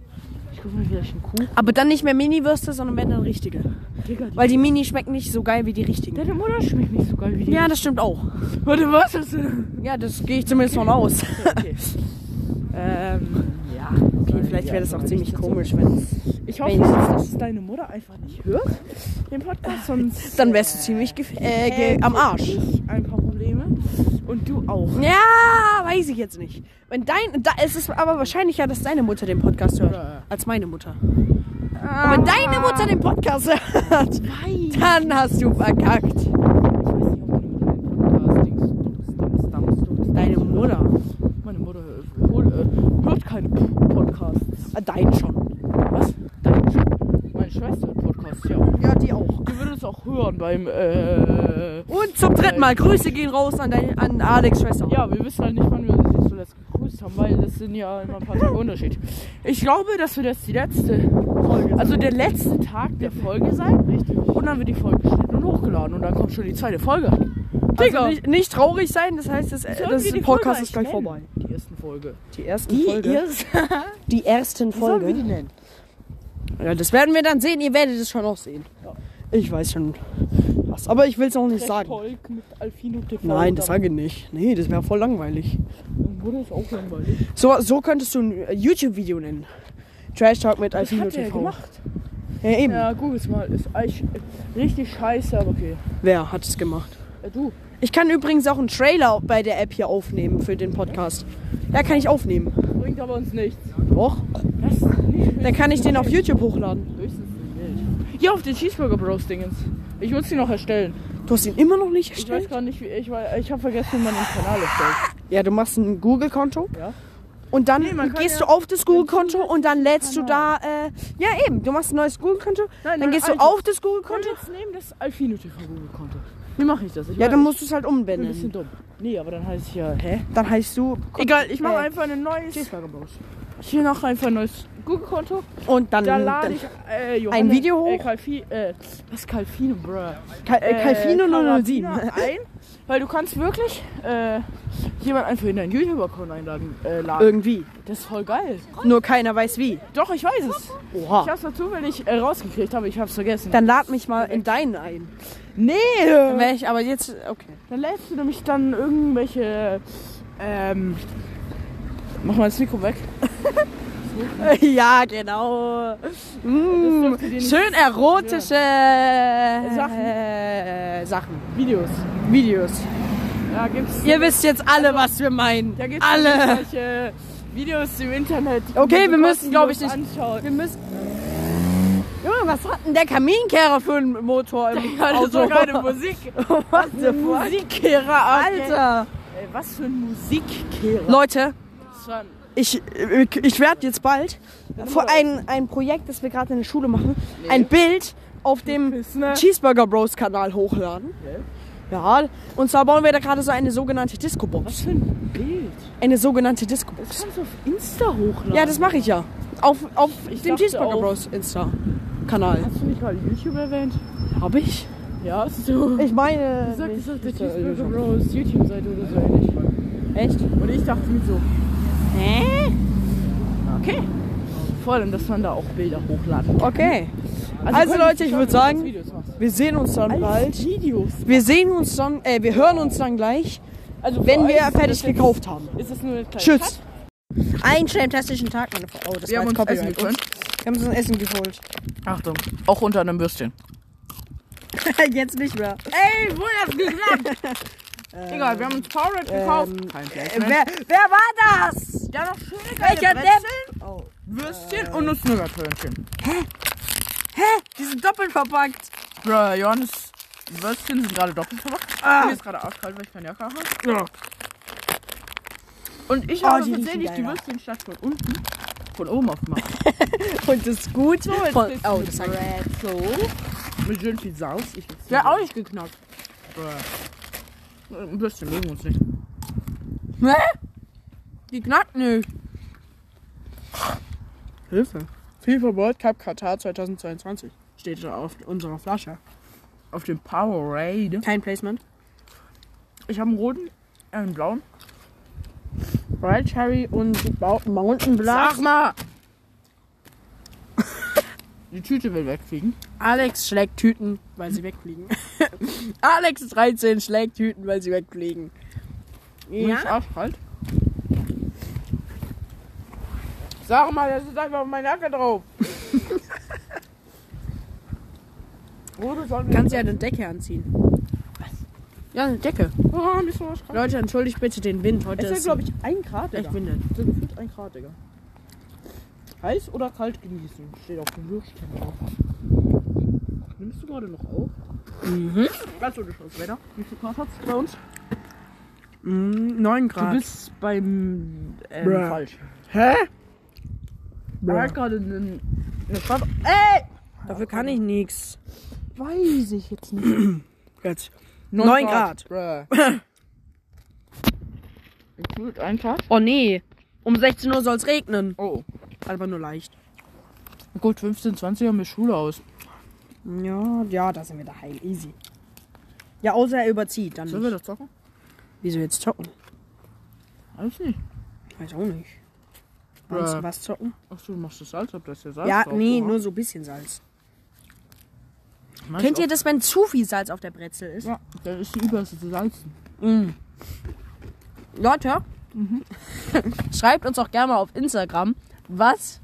Ich kauf mir vielleicht einen Kuh. Aber dann nicht mehr Mini-Würste, sondern wenn dann richtige. Digga, die Weil die Mini schmecken nicht so geil wie die richtigen. Deine Mutter schmeckt nicht so geil wie die. Ja, das stimmt auch. Warte, was du? Ja, das gehe ich zumindest von aus. Okay. ähm, ja. Okay, vielleicht wäre das auch ziemlich komisch, wenn es. Ich hoffe, dass es deine Mutter einfach nicht hört, den Podcast, sonst Dann wärst du ziemlich äh, ge am Arsch. ich ein paar Probleme und du auch. Ja, weiß ich jetzt nicht. Wenn dein, da, es ist aber wahrscheinlicher, dass deine Mutter den Podcast hört, Ja. als meine Mutter. Und wenn deine Mutter den Podcast hört, Nein. dann hast du verkackt. Ich weiß nicht, ob Mutter Deine Mutter. Meine Mutter äh, hört keine Podcasts. Äh, Dein schon. Was? Deine schon. Meine Schwester hört Podcasts, ja. Ja, die auch. Die hören beim, äh... Und zum dritten Mal, Grüße gehen raus an, dein, an Alex Schwester. Ja, wir wissen halt nicht, wann wir sie zuletzt gegrüßt haben, weil das sind ja immer ein paar Tage Unterschied. Ich glaube, das wird jetzt die letzte Folge Also der letzte Tag der Folge sein. Richtig. Und dann wird die Folge geschnitten und hochgeladen und dann kommt schon die zweite Folge. Also nicht, nicht traurig sein, das heißt, das, das wir die Podcast Folge ist gleich eigentlich vorbei. nennen? Die ersten Folge. Die ersten Folge. erste Die ersten Sollen wir die nennen? Ja, das werden wir dann sehen. Ihr werdet es schon auch sehen. Ja. Ich weiß schon was, aber ich will es auch nicht sagen. Volk mit Alfino TV. Nein, das sage ich nicht. Nee, das wäre voll langweilig. Wurde ist auch langweilig. So, so könntest du ein äh, YouTube-Video nennen. Trash Talk mit Das Alfino hat er TV. gemacht. Ja, eben. Ja, google es mal. Ist eigentlich richtig scheiße, aber okay. Wer hat es gemacht? Äh, du. Ich kann übrigens auch einen Trailer bei der App hier aufnehmen für den Podcast. Ja, kann ich aufnehmen. Bringt aber uns nichts. Doch. Das Dann kann ich den auf YouTube hochladen. höchstens. Hier auf den Cheeseburger Bros Dingens. Ich muss die noch erstellen. Du hast ihn immer noch nicht Ich weiß erstellt? gar nicht, wie ich war, ich habe vergessen, wie man den Kanal erstellt. Ja, du machst ein Google-Konto. Ja. Und dann Nee, gehst ja du auf das Google-Konto und dann lädst du da, äh, ja eben, du machst ein neues Google-Konto, Nein, dann nein, gehst du altes. auf das Google-Konto. jetzt nehmen das Alfino TV Google Konto. Wie mache ich das? Ich Ja, weiß, dann musst du es halt ich bin ein bisschen umbenennen. dumm. Nee, aber dann heißt es ja, hä? Dann heißt du, Egal, ich mache äh, einfach ein neues. Cheeseburger Bros. Ich mache einfach ein neues Google-Konto. Und dann, Da lade ich äh, Johannes, Ein Video Äh, hoch? Calfi, äh, was ist Calfino, bruh? Cal äh, Calfino 007. Carabiner ein, weil du kannst wirklich äh, jemand einfach in deinen YouTube-Account einladen. Äh, laden. Irgendwie. Das ist voll geil. Nur keiner weiß wie. Doch, ich weiß es. Ich Oha. hab's dazu, wenn ich äh, rausgekriegt habe, ich hab's vergessen. Dann lad mich mal in deinen ein. nee! Dann wär ich aber jetzt, okay. Dann lädst du nämlich dann irgendwelche. Ähm. Mach mal das Mikro weg. Ja, genau. Mm, nicht- schön erotische Sachen. äh, Sachen. Videos. Videos. Ja. Ihr wisst jetzt alle, was wir meinen. Da gibt's alle. Videos im Internet. Okay, wir müssen, kostenlos glaub ich, nicht- Anschauen. Wir müssen. Junge, was hat denn der Kaminkehrer für einen Motor im Ja, das Auto? war gerade Musik. Was Musikkehrer, Alter. Ey, was für ein Musikkehrer. Leute, Das war ein- ich, ich werde jetzt bald vor ein, ein Projekt, das wir gerade in der Schule machen, ein Bild auf dem Piss, ne? Cheeseburger Bros Kanal hochladen. Ja, und zwar bauen wir da gerade so eine sogenannte Was Disco-Box. für ein Bild. Eine sogenannte Das Disco-Box. kannst du auf Insta hochladen. Ja, das mache ich ja. Auf, auf Ich dem Cheeseburger auf- Bros Insta-Kanal. Hast du nicht mal YouTube erwähnt? Hab ich? Ja, hast du. Ich meine. Du sagtest auf der nicht, äh, Cheeseburger Bros YouTube-Seite oder so ähnlich. Echt? Und ich dachte mir so, Hä? okay. Vor allem, dass man da auch Bilder hochladen kann. Okay. Also, könntest Leute, du ich würde du sagen, wir sehen uns dann bald. Videos. Wir sehen uns dann, äh, wir hören uns dann gleich, Also wenn wir fertig jetzt- gekauft haben. Ist das nur eine kleine Tschüss. Einen fantastischen Tag, meine Frau. Oh, das Wir war haben uns Essen Copyright. gegönnt. Wir haben uns ein Essen geholt. Achtung, auch unter einem Bürstchen. jetzt nicht mehr. Ey, wo das gesagt? Egal, wir haben uns Powerade gekauft. Kein Placement. Wer, wer war das? Ja, noch schöne Welcher Brezeln, Oh. Würstchen und Nuss-Nougat-Hörnchen. Die sind doppelt verpackt. Bruh, Johannes, die Würstchen sind gerade doppelt verpackt. Ah. Mir ist gerade arschkalt, weil ich keine Jacke habe. Ja. Und ich Oh, habe die tatsächlich die. Würstchen statt von unten von oben aufgemacht. Und das ist gut. So, jetzt Von, oh, das hat Brezel mit schön viel Saus. Ich wäre auch nicht geknackt. Bruh. Ein Würstchen mögen uns nicht. Hä? Die knackt nicht. Hilfe. FIFA World Cup Katar 2022 steht da auf unserer Flasche. Auf dem Powerade. Kein Placement. Ich habe einen roten, äh, einen blauen. Bright Cherry und Mountain Blast. Sag mal! Die Tüte will wegfliegen. Alex schlägt Tüten, weil sie wegfliegen. Alex 13 schlägt Tüten, weil sie wegfliegen. Mir ist arschkalt. Sag mal, das ist einfach meine Jacke drauf. Kannst ja eine Decke anziehen. Was? Ja, eine Decke. Oh, ist. Leute, entschuldigt bitte den Wind. Heute Es ist, glaube ich, ein Grad, echt Digga. windig. Es ist gefühlt ein Grad, Digga. Heiß oder kalt genießen? Steht auf dem Würstchen drauf. Nimmst du gerade noch auf? Mhm. Ganz ohne Scheiß, Wetter. Wie viel Grad hat's bei uns? Mm, 9 Du Grad. bist beim ähm, Bruh. falsch. Hä? Er hat gerade eine Stadt. Ey! Dafür kann ich nichts. Weiß ich jetzt nicht. Jetzt. 9 Neun Grad. Bruh. Gefühlt ein Grad. Oh nee. Um 16 Uhr soll es regnen. Oh. Aber nur leicht. Gut, 15, 20 haben wir Schule aus. Ja, ja, da sind wir daheim. Easy. Ja, außer er überzieht. Dann Sollen wir das zocken? Wieso jetzt zocken? Weiß nicht. Weiß auch nicht. Meinst du was zocken? Ach du machst das Salz ab, das ist ja Salz Ja, drauf, nee, oder? nur so ein bisschen Salz. Kennt ihr das, wenn zu viel Salz auf der Brezel ist? Ja, dann ist die Überste zu salzen. Mm. Leute, schreibt uns auch gerne mal auf Instagram, was,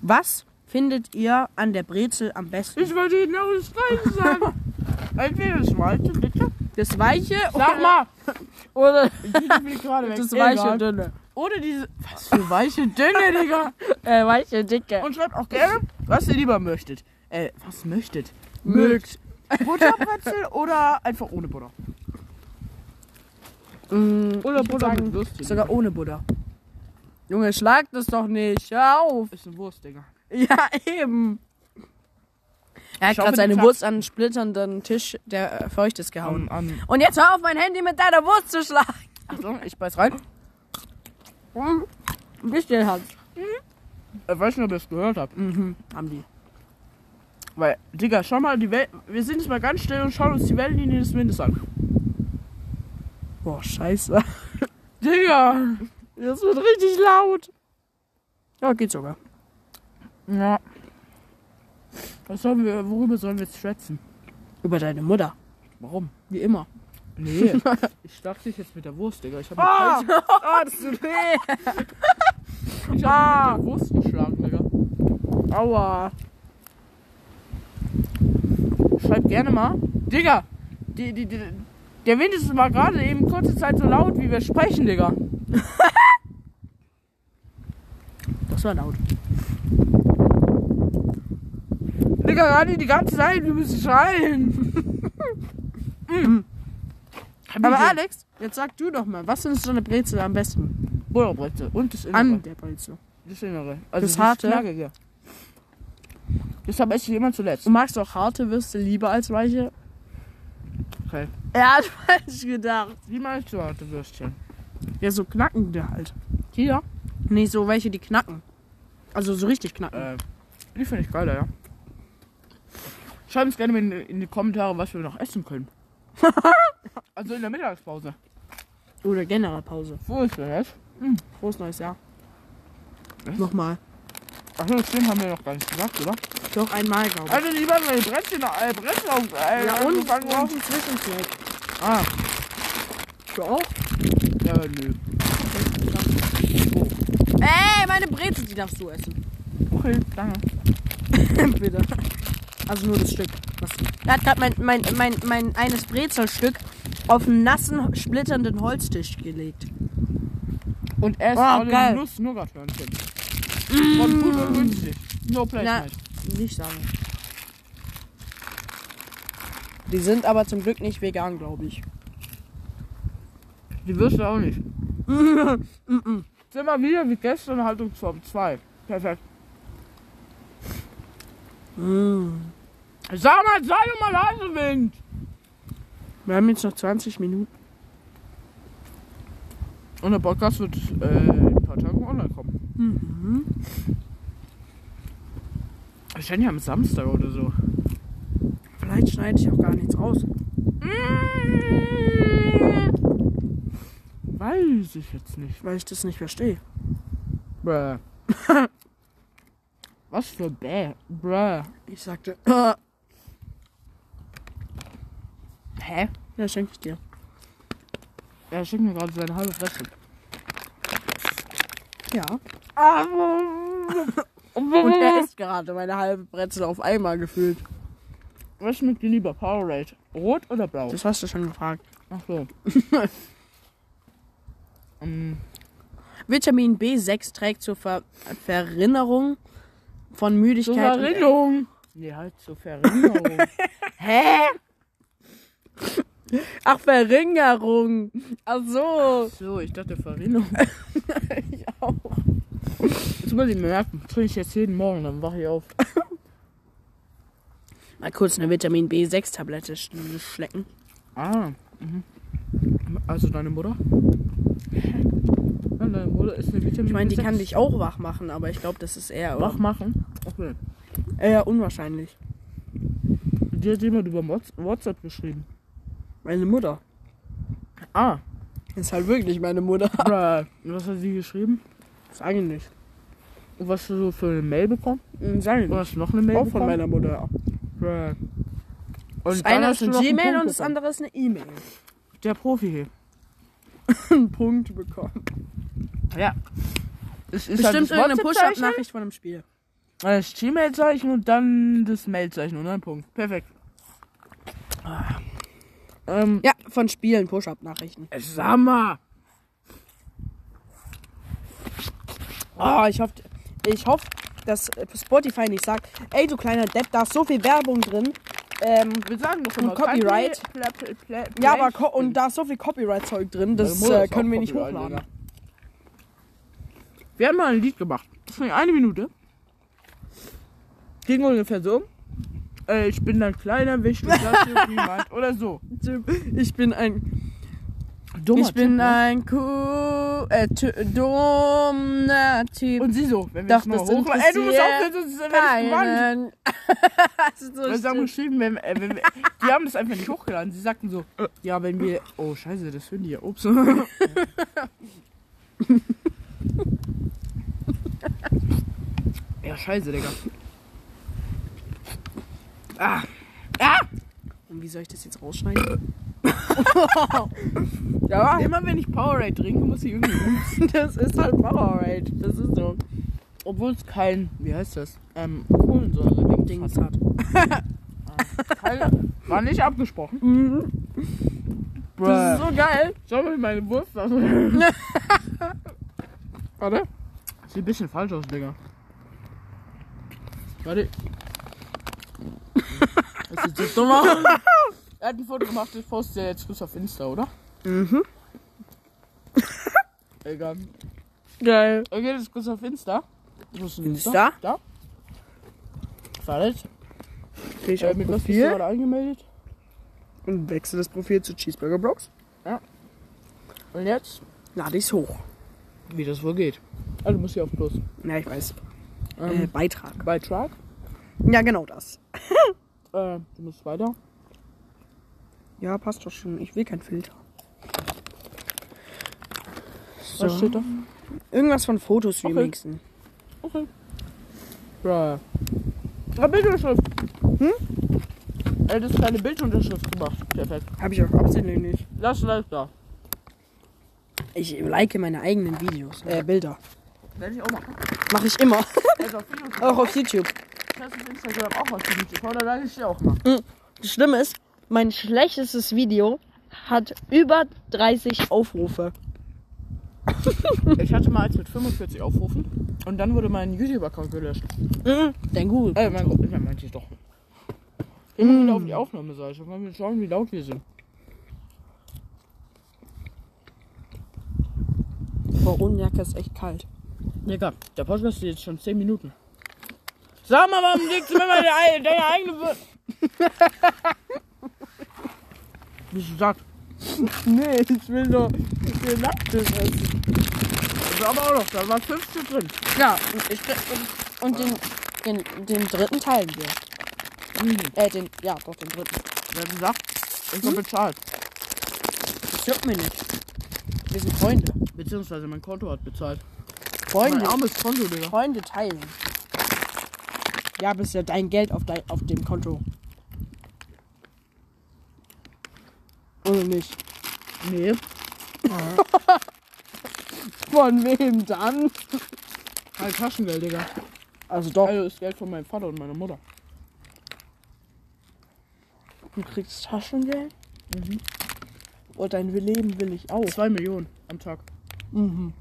was findet ihr an der Brezel am besten? Ich wollte genau das Gleiche sagen. Entweder Schmalze, bitte, Das weiche Sag mal! oder das weiche dünne? Oder diese. Was für weiche Dünne, Digga! Äh, weiche dicke. Und schreibt auch gerne, was ihr lieber möchtet. Äh, was möchtet? Mögt. Butterbrezel oder einfach ohne Butter? Mm, Oder Butter sagen, mit Würstchen. Sogar ohne Butter. Junge, schlag das doch nicht. Hör auf. Ist eine Wurst, Digga. Ja, eben. Er hat gerade seine Wurst an einen splitternden Tisch, der äh, feucht ist, gehauen. An, an. Und jetzt hör auf, mein Handy mit deiner Wurst zu schlagen. Achtung, ich beiß rein. Ein bisschen hat. Ich weiß nicht, ob ihr es gehört habt. Mhm, haben die. Weil, Digga, schau mal, die Welt. Wir sind jetzt mal ganz still und schauen uns die Wellenlinie des Windes an. Boah, scheiße. Digga! Das wird richtig laut. Ja, geht sogar. Ja. Was sollen wir, worüber sollen wir jetzt schwätzen? Über deine Mutter. Warum? Wie immer. Nee, ich stach dich jetzt mit der Wurst, Digga. Ich hab Ah! Oh, das tut weh. ich Ah! hab mit der Wurst geschlagen, Digga. Aua. Schreib gerne mal. Digga! Die, die, die, der Wind ist mal gerade eben kurze Zeit so laut, wie wir sprechen, Digga. Das war laut. Digga, gerade die ganze Zeit, wir müssen schreien. mm. Aber Alex, jetzt sag du doch mal, was findest du eine Brezel am besten? Butterbrezel und das Innere. An der Brezel. Das Innere. Also Das Harte? Knackige. Deshalb esse ich immer zuletzt. Du magst auch harte Würste lieber als weiche? Okay. Er hat falsch gedacht. Wie meinst du harte Würstchen? Ja, so knackende halt. Hier? Nee, so welche, die knacken. Also so richtig knacken. Äh, die finde ich geiler, ja. Schreibt uns gerne in, in die Kommentare, was wir noch essen können. also in der Mittagspause. Oder generell Pause. Wo ist das? Frohes neues Jahr. Was? Nochmal. Achso, das stimmt, haben wir noch gar nicht gesagt, oder? Doch einmal, glaube ich. Also lieber meine Brettchen, äh, Brettchen auf, äh, ja, und wir worden. brauchen Zwischensnack. Ah, Du auch? ja, nö. Ey, meine Brezel, die darfst du essen. Okay, danke. Bitte. Also nur das Stück. Was? Er hat gerade mein, mein, mein, mein eines Brezelstück auf einen nassen, splitternden Holztisch gelegt. Und er ist Oh, alle geil. Nuss Nougat-Hörnchen. Von gut und günstig. No place. Nicht sagen. Die sind aber zum Glück nicht vegan, glaube ich. Die wirst du auch nicht. Sind wir wieder wie gestern Haltungsform 2. Perfekt. Sag mal, sei doch mal leise, Wind. Wir haben jetzt noch 20 Minuten. Und der Podcast wird äh, in ein paar Tagen online kommen. Mhm. Wahrscheinlich am Samstag oder so. Vielleicht schneide ich auch gar nichts raus. Weiß ich jetzt nicht. Weil ich das nicht verstehe. Bruh. Was für Bäh? Bruh. Ich sagte, Hä? ja, schenke ich dir. Er schickt mir gerade seine halbe Fresse. Ja. Und er isst gerade meine halbe Brezel auf einmal gefüllt. Was schmeckt dir lieber? Powerade. Rot oder blau? Das hast du schon gefragt. Ach so. Ähm, Vitamin B6 trägt zur Ver Verinnerung von zur Müdigkeit. und- Verringerung. Nee, halt zur Verringerung. Hä? Ach, Verringerung. Ach so. so, ich dachte Verringerung. Ich auch. Jetzt muss ich mir merken. Trinke ich jetzt jeden Morgen, dann wache ich auf. Mal kurz eine Vitamin B6-Tablette sch schlecken. Ah. Mhm. Also deine Mutter? Ja, deine Mutter ist eine Vitamin Ich meine, die B6. kann dich auch wach machen, aber ich glaube, das ist eher, wach machen. Okay. eher unwahrscheinlich. Die hat jemand über Whats- WhatsApp geschrieben. Meine Mutter. Ah. Ist halt wirklich meine Mutter. Bruh. Was hat sie geschrieben? Sag ich nicht. Und was hast du so für eine Mail bekommen? Ich Oder nicht. hast du noch eine Mail Auch von bekommen? meiner Mutter. Das Und dann eine ist du eine Gmail und das andere ist eine E-Mail. Der Profi hier. Einen Punkt bekommen. Ja. Es ist Bestimmt halt das irgendeine Push-Up-Nachricht von einem Spiel. Das Gmail-Zeichen und dann das Mail-Zeichen und ein Punkt. Perfekt. Ähm, Ja, von Spielen Push-Up-Nachrichten. Sag mal. Oh, ich hoffe, ich hoffe, dass Spotify nicht sagt, ey du kleiner Depp, da ist so viel Werbung drin. Ähm, Wir sagen Und immer Copyright. Pla- Pla- Pla- Pla- ja, aber und da ist so viel Copyright-Zeug drin, das äh, ist können wir nicht Copyright, hochladen. Wir haben mal ein Lied gemacht. Das ging eine Minute. Ging ungefähr so. Äh, ich bin ein kleiner Wicht, das hier niemand. Oder so. Ich bin ein, Dummer ich bin Typ, ne? ein cool, äh, dummer Typ. Und sie so, wenn wir Doch, das mal das hochladen. Ey, du musst aufhören, sonst werde ich gebannt. keinen. Das ist so Weil sie haben geschrieben, wenn, äh, wenn wir, die haben das einfach nicht hochgeladen. Sie sagten so, ja, wenn wir. Oh, scheiße, das hören die ja. Ups. ja, scheiße, Digga. Ah. Ah! Und wie soll ich das jetzt rausschneiden? Ja, immer wenn ich Powerade trinke, muss ich irgendwie husten. Das ist halt Powerade. Das ist so. Obwohl es kein, wie heißt das? Ähm, Kohlensäure-Ding hat. War nicht abgesprochen. Das ist so geil. Schau mal meine Wurst. Warte. Sieht ein bisschen falsch aus, Digga. Warte. Das sieht so dumm aus. Er hat ein Foto gemacht, das postet er jetzt kurz auf Insta, oder? Mhm. Egal. Geil. Okay, das ist kurz auf Insta. Wo ist denn Insta? Da. Warte. Geh ich Äh, auf mit was bist Profil gerade angemeldet? und wechsle das Profil zu Cheeseburger Blocks. Und jetzt? Lade ich's hoch. Wie das wohl geht. Also du musst hier auf Plus. Ja, ich weiß. Ähm, Äh, Beitrag. Beitrag. Ja, genau das. Äh, du musst weiter. Ja, passt doch schon. Ich will kein Filter. So. Was steht da? Irgendwas von Fotos Okay. remixen. Okay. Ja. Ja, Bildunterschrift. Hm? Er hat jetzt keine Bildunterschrift gemacht. Perfekt. Habe ich auch absichtlich nicht. Lass Like da. Ich like meine eigenen Videos. Äh, Bilder. Werde ich auch machen. Mache ich immer. Also auf auch auf YouTube. Weiß auf Instagram auch für YouTube. Oder like ich dir auch mal. Das Schlimme ist, mein schlechtestes Video hat über 30 Aufrufe. Ich hatte mal eins mit 45 Aufrufen. Und dann wurde mein YouTube-Account gelöscht. Mhm. Dein Google. Äh, mein Gott, ich meinte ich doch. Wir wieder auf die Aufnahmeseite. Wollen wir schauen, wie laut wir sind. Boah, ohne Jacke ist echt kalt. Digga, der Podcast ist jetzt schon 10 Minuten. Sag mal, warum legst du mir mal deine, eigene Bist du satt? Nee, ich will nur den Nacktisch essen. Das ist aber auch noch, da war 50 drin. Ja, und, ich, und, und den, den, den dritten teilen wir. Mhm. Äh, den, ja, doch, den dritten. Wer hat gesagt? Ich hab bezahlt. Das juckt mir nicht. Wir sind Freunde. Beziehungsweise mein Konto hat bezahlt. Freunde, Mein armes Konto, Digga. Freunde teilen. Ja, aber ist ja dein Geld auf, dein, auf dem Konto. Oder nicht? Nee. Von wem dann? Halt Taschengeld, Digga. Also doch, Also ist Geld von meinem Vater und meiner Mutter. du kriegst Taschengeld. Und dein Leben will ich auch. 2 Millionen am Tag. Mhm.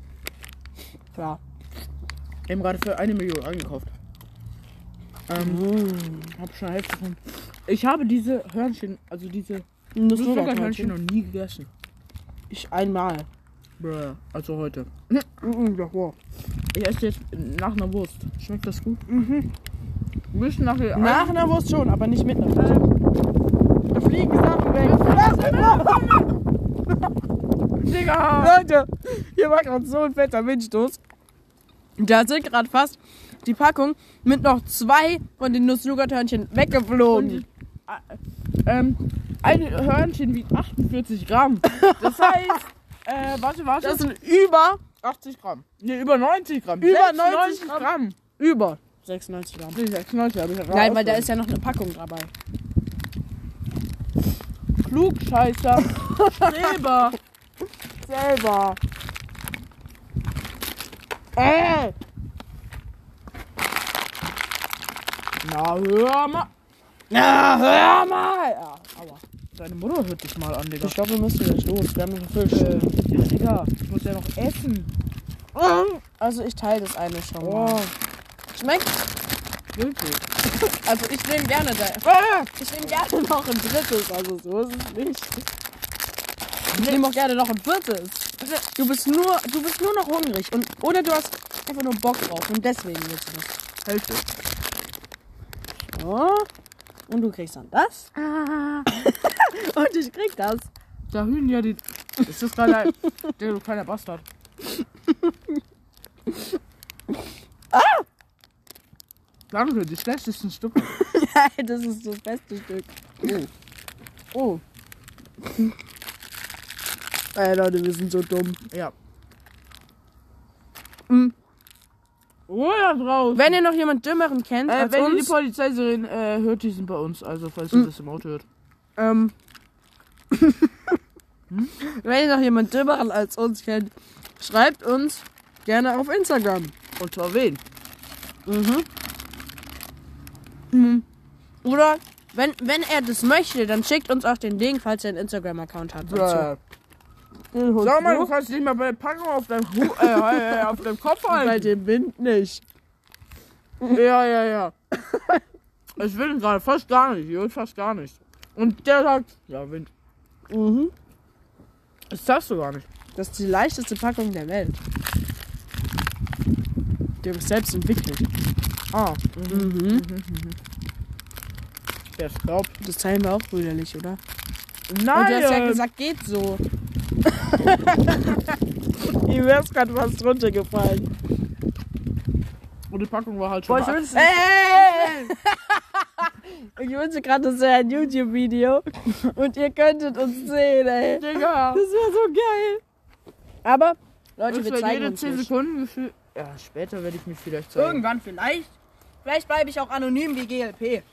Klar. Haben gerade für eine Million eingekauft. Ähm, Mhm. hab schon Hälfte von. Ich habe diese Hörnchen, also diese Nussflockerhörnchen. Hörnchen noch nie gegessen. Ich einmal. Bruh, also heute. Mhm, davor. Ich esse jetzt nach einer Wurst. Schmeckt das gut? Mhm. Müssen nachher. Nach einer Wurst schon, aber nicht mit einer Wurst. Da fliegen Sachen weg. Digga! Leute, hier war gerade so ein fetter Windstoß. Da sind gerade fast die Packung mit noch zwei von den Nuss-Nougat-Hörnchen weggeflogen. Ähm, ein Hörnchen wiegt 48 Gramm. Das heißt, äh, warte, warte. Das sind über, 80 Gramm. Ne, über 90 Gramm. Über 96 90 Gramm. über 96 Gramm. Nee, 96 habe ich Nein, weil da ist ja noch eine Packung dabei. Klugscheißer. Streber. Selber. Äh. Na, hör mal. Na, hör mal. Ja, aua. Deine Mutter hört dich mal an, Digga. Ich glaube, wir müssen jetzt los. Wir haben noch Fisch. Äh, ja, Digga, ich muss ja noch essen. Also ich teile das eine schon Oh, mal. Schmeckt? wirklich. Also ich nehme gerne da. Ich nehme gerne noch ein drittes. Also so ist es nicht. Ich nehme auch gerne noch ein viertes. Du bist nur, du bist nur noch hungrig und oder du hast einfach nur Bock drauf und deswegen willst du das. Hälfte. So. Und du kriegst dann das. und ich krieg das. Da hühn ja die. Ist das gerade ein. Digga, du kleiner Bastard. ah! Danke, die schlechtesten Stücke. das ist das beste Stück. Oh, Ey Leute, wir sind so dumm. ja. Mhm. Oh, ja, draus. Wenn ihr noch jemand Dümmeren kennt Äh, als wenn ihr die uns, Polizeiserin äh, hört, die sind bei uns. Also, falls ihr das im Auto hört. ähm, wenn ihr noch jemand Dümmeren als uns kennt, schreibt uns gerne auf Instagram. Und zwar wen? Oder wenn, wenn er das möchte, dann schickt uns auch den Link, falls er einen Instagram-Account hat. dazu. Sag mal, du kannst nicht mal bei der Packung auf deinem, Hu äh, äh, auf deinem Kopf bei halten. dem Wind nicht. Ja, ja, ja. Ich will ihn gerade fast gar nicht. Ich will fast gar nicht. Und der sagt, ja, Wind. Mhm. Das sagst du gar nicht. Das ist die leichteste Packung der Welt. Die habe ich selbst entwickelt. Ah, Mhm. der ist glaub. Das teilen wir auch brüderlich, oder? Nein, Und du hast ja äh, gesagt, geht so. Ihm ist gerade was runtergefallen. und die Packung war halt schon Boah, ich wünschte, hey! ich wünschte gerade, das wäre ein YouTube-Video und ihr könntet uns sehen, ey. Digga. Das wäre so geil. Aber, Leute, Das wir wäre zeigen jede uns 10 nicht. Sekunden Gefühl. Ja, später werde ich mich vielleicht zeigen. Irgendwann vielleicht. Vielleicht bleibe ich auch anonym wie GLP.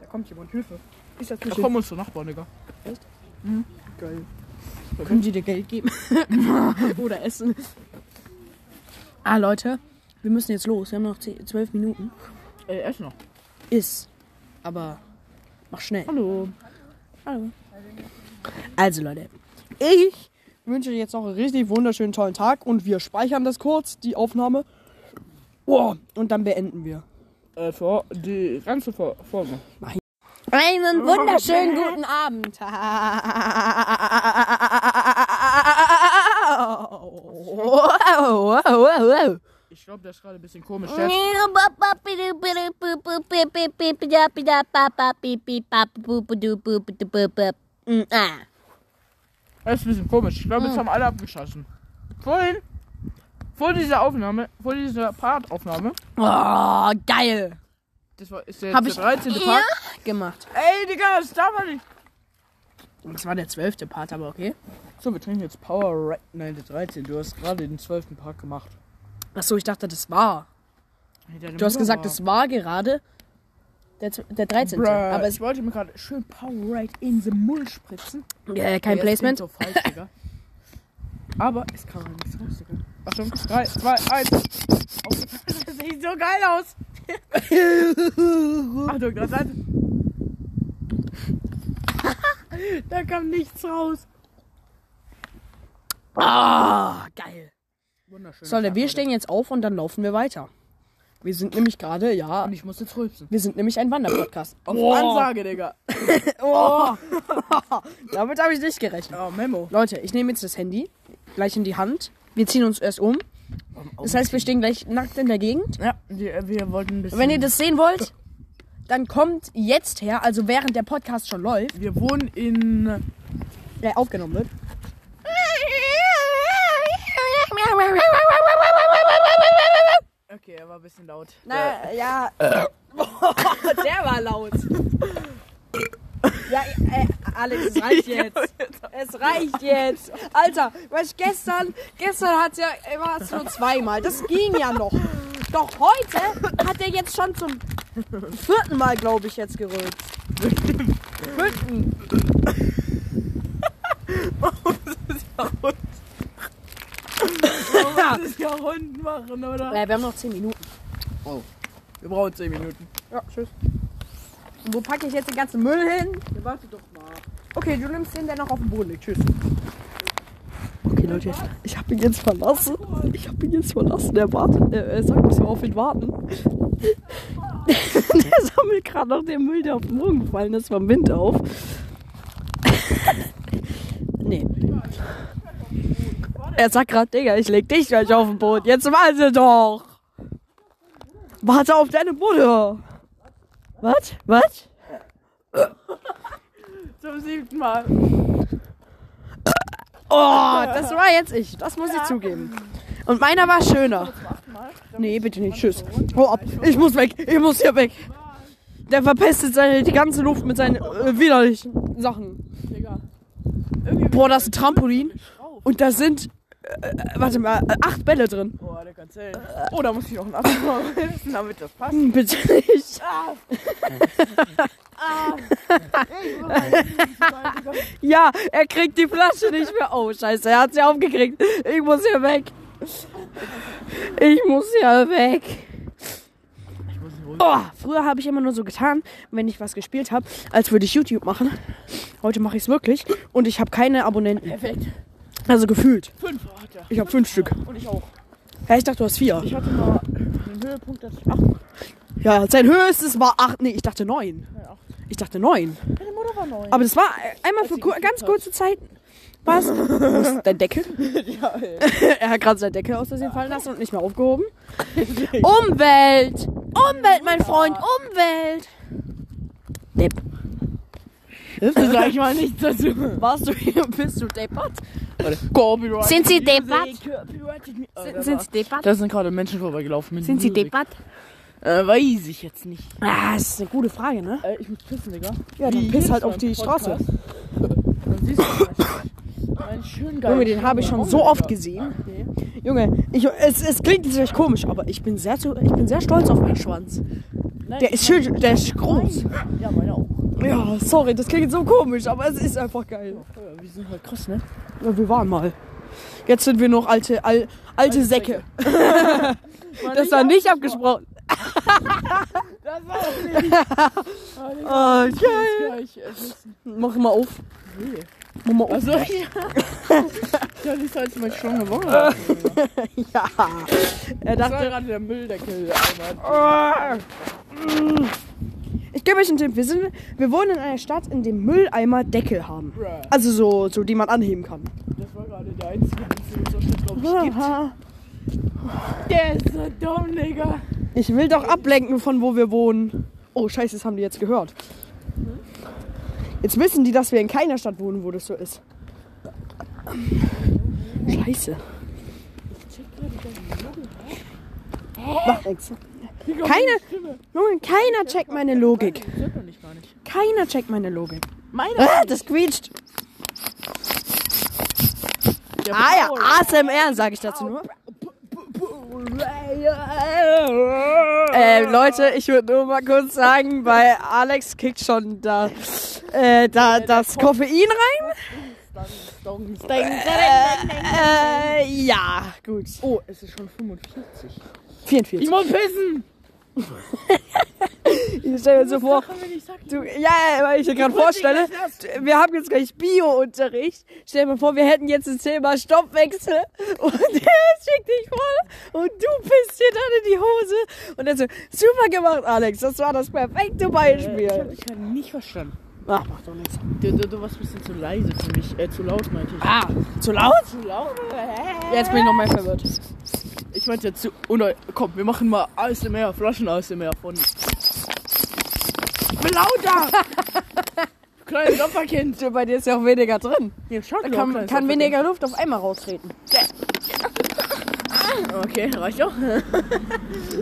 Da kommt jemand, Hilfe. Ich setz Da kommen unsere Nachbarn, Digga. Geil. Können die dir Geld geben? Oder essen? Ah, Leute, wir müssen jetzt los. Wir haben noch 10, 12 Minuten. Ey, ess noch. Ist. Aber mach schnell. Hallo. Hallo. Also, Leute, ich wünsche euch jetzt noch einen richtig wunderschönen tollen Tag und wir speichern das kurz, die Aufnahme. Oh, und dann beenden wir. Äh, für die ganze Fol- Folge. Einen wunderschönen guten Abend. Ich glaube, der ist gerade ein bisschen komisch. Der ist, ein bisschen komisch. Ich glaube, jetzt haben alle abgeschossen. Vorhin, vor dieser Aufnahme, vor dieser Partaufnahme, Oh, geil. Das war, ist der, Hab ich der 13. Part. gemacht. Ey, Digga, das darf man nicht. Das war der zwölfte Part, aber okay. So, wir trinken jetzt Power Ra Nein, der 13. Du hast gerade den 12. Part gemacht. Achso, ich dachte, das war. Hey, Du hast Mutter gesagt, war- das war gerade der, der 13. Bruh, Aber ich wollte mir gerade schön Powerade in the Mull spritzen. äh, kein das Placement. So falsch. Aber es kam halt nichts raus, Digga. Achtung, 3, 2, 1. Das sieht so geil aus. Achtung, das hat... da kam nichts raus. Ah, geil. Wunderschön. So, wir stehen jetzt auf und dann laufen wir weiter. Wir sind nämlich gerade, ja, Und ich muss jetzt rülpsen. wir sind nämlich ein Wanderpodcast. Auf Oh. Ansage, Digga. Oh. Damit habe ich nicht gerechnet. Oh, Memo. Leute, ich nehme jetzt das Handy gleich in die Hand. Wir ziehen uns erst um. Das heißt, wir stehen gleich nackt in der Gegend. Ja, wir, wir wollten ein bisschen... Wenn ihr das sehen wollt, dann kommt jetzt her, also während der Podcast schon läuft, Wir wohnen in... der aufgenommen wird. Okay, er war ein bisschen laut. Na, ja. der war laut. Ja, äh, Alex, es reicht jetzt. Es reicht jetzt. Alter, weißt du, gestern, gestern hat ja immer nur zweimal. Das ging ja noch. Doch heute hat er jetzt schon zum vierten Mal, glaube ich, jetzt gerülpt. Fünften. Das ist ja Runden machen, oder? Ja, wir haben noch zehn Minuten. Wir brauchen 10 Minuten. Ja, tschüss. Und wo packe ich jetzt den ganzen Müll hin? Ja, warte doch mal. Okay, du nimmst den, der noch auf dem Boden liegt. Tschüss. Okay, Leute, ich habe ihn jetzt verlassen. Ich habe ihn jetzt verlassen. Der wartet. Er, er sagt, dass wir auf ihn warten. der sammelt gerade noch den Müll, der auf den Boden gefallen ist, vom Wind auf. nee. Er sagt gerade, Digga, ich leg dich gleich auf den Boden. Jetzt warte doch. Warte auf deine Mutter. Was? Was? Zum siebten Mal. Oh, das war jetzt ich. Das muss ich zugeben. Und meiner war schöner. Nee, bitte nicht. Tschüss. Hau ab. Ich muss weg. Ich muss hier weg. Der verpestet seine, die ganze Luft mit seinen äh, widerlichen Sachen. Digga. Boah, das ist ein Trampolin. Und da sind, äh, äh, warte mal, äh, acht Bälle drin. Oh, der kann zählen. Oh, da muss ich noch einen Abschluss machen, damit das passt. Hm, Bitte nicht. Ja, er kriegt die Flasche nicht mehr. Oh, scheiße, er hat sie aufgekriegt. Ich muss hier weg. Ich muss hier weg. Oh, früher habe ich immer nur so getan, wenn ich was gespielt habe, als würde ich YouTube machen. Heute mache ich es wirklich und ich habe keine Abonnenten. Perfekt. Also gefühlt. Fünf hat er. Ich habe fünf Stück. Und ich auch. Ja, ich dachte, du hast vier. Ich hatte mal einen Höhepunkt, dass ich acht. Ja, sein höchstes war acht. Nee, ich dachte neun. Ja, acht. Ich dachte neun. Meine Mutter war neun. Aber das war einmal für ganz kurze Zeit. Was? Dein Deckel? ja, ey. er hat gerade seinen Deckel aus Versehen fallen lassen und nicht mehr aufgehoben. Umwelt! Umwelt, mein Freund! Umwelt! Depp. Sag ich mal nichts dazu. Warst du hier? Bist du deppert? Copyright. Sind Sie deppert? Sind, sind Sie deppert? Da sind gerade Menschen vorbeigelaufen mit Sind Sie Musik. deppert? Äh, weiß ich jetzt nicht. Ah, das ist eine gute Frage, ne? Äh, ich muss pissen, Digga. Ja, dann Wie piss halt auf die Podcast. Straße. Dann siehst du Junge, den habe ich schon so Digga. oft gesehen. Junge, ich, es, es klingt jetzt vielleicht komisch, aber ich bin sehr, zu, ich bin sehr stolz auf meinen Schwanz. Nein, Der ist schön, der ist groß. Ja, meine auch. Ja, sorry, das klingt so komisch, aber es ist einfach geil. Ja, wir sind halt krass, ne? Ja, wir waren mal. Jetzt sind wir noch alte, al, alte Säcke. Das war nicht abgesprochen. Das war auch nicht. Oh, Ich will gleich essen. Mach mal auf. Nee. Mal auf. Also, ja. ja, das ist halt mal schon eine Woche. Ja. Er war dachte. gerade der Mülldeckel. Oh. Ich gebe euch einen Tipp. Wir, sind, wir wohnen in einer Stadt, in dem Mülleimer Deckel haben. Also so, so die man anheben kann. Das war gerade der einzige, den es in unserer Stadt, glaube ich, gibt. Aha. Der ist so dumm, Digga. Ich will doch ablenken von wo wir wohnen. Oh, scheiße, das haben die jetzt gehört. Jetzt wissen die, dass wir in keiner Stadt wohnen, wo das so ist. Scheiße. Macht nichts. Keine, Junge, keiner checkt meine Logik. Keiner checkt meine Logik. Meine Ah, das quietscht. Ah ja. ASMR sage ich dazu nur. Äh, Leute, ich würde nur mal kurz sagen, bei Alex kickt schon da, äh, da das Koffein rein. Dong. Äh, ja, gut. Oh, es ist schon 45. 44. Ich muss pissen. Ich stell mir so vor, du, ja, weil ich dir gerade vorstelle, wir haben jetzt gleich Bio-Unterricht. Stell dir mal vor, wir hätten jetzt das Thema Stoffwechsel und der schickt dich voll und du pisst dir dann in die Hose. Und er so, super gemacht, Alex, das war das perfekte Äh, ich Beispiel. habe ich hab nicht verstanden. Ach, macht doch nichts. Du, du, du warst ein bisschen zu leise für mich. Äh, zu laut meinte ich. Ah, zu laut? Zu laut? Jetzt bin ich noch mehr verwirrt. Ich meinte jetzt zu. Oder komm, wir machen mal ASMR, Flaschen ASMR von. Lauter! Kleines Opferkind. Bei dir ist ja auch weniger drin. Hier, schaut Da kann, kann weniger Luft auf einmal raustreten. Okay, reicht doch.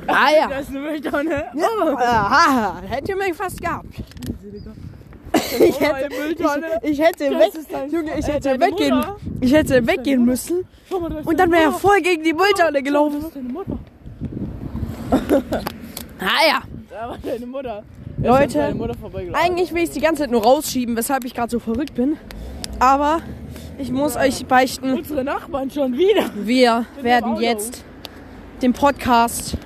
Ah ja. Das ist eine Mülltonne. Aha, hätte mich fast gehabt. Ich Oh, hätte, ich, ich hätte weg, Junge, ich äh, hätte deine weggehen, Mutter. ich hätte weggehen müssen mal, und dann wäre er voll gegen die Mülltonne gelaufen. Ah ja. Da war deine Mutter. Er Leute. Eigentlich will ich es die ganze Zeit nur rausschieben, weshalb ich gerade so verrückt bin. Aber ich muss euch beichten, Unsere Nachbarn schon wieder. wir werden jetzt den Podcast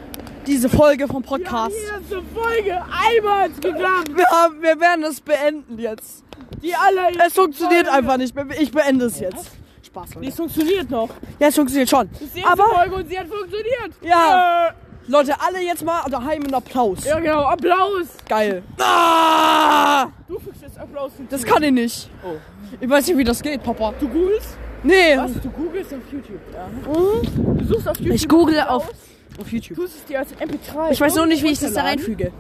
diese Folge vom Podcast. Die erste Folge, einmal geklappt. Wir, haben, wir werden es beenden jetzt. Die aller Es funktioniert einfach nicht mehr. Ich beende es jetzt. Spaß, Die Leute. funktioniert noch. Ja, es funktioniert schon. Das ist die Aber, Folge und sie hat funktioniert. Ja. Äh, Leute, alle jetzt mal daheim einen Applaus. Ja, genau. Applaus. Geil. Ah, Du fügst jetzt Applaus hinzu. das kann ich nicht. Oh. Ich weiß nicht, wie das geht, Papa. Du googelst? Nee. Was? Du googelst auf YouTube. Ja. Mhm. Du suchst auf YouTube. Ich google auf, auf YouTube. Tust es dir als MP3. Ich weiß nur nicht, wie ich das da reinfüge.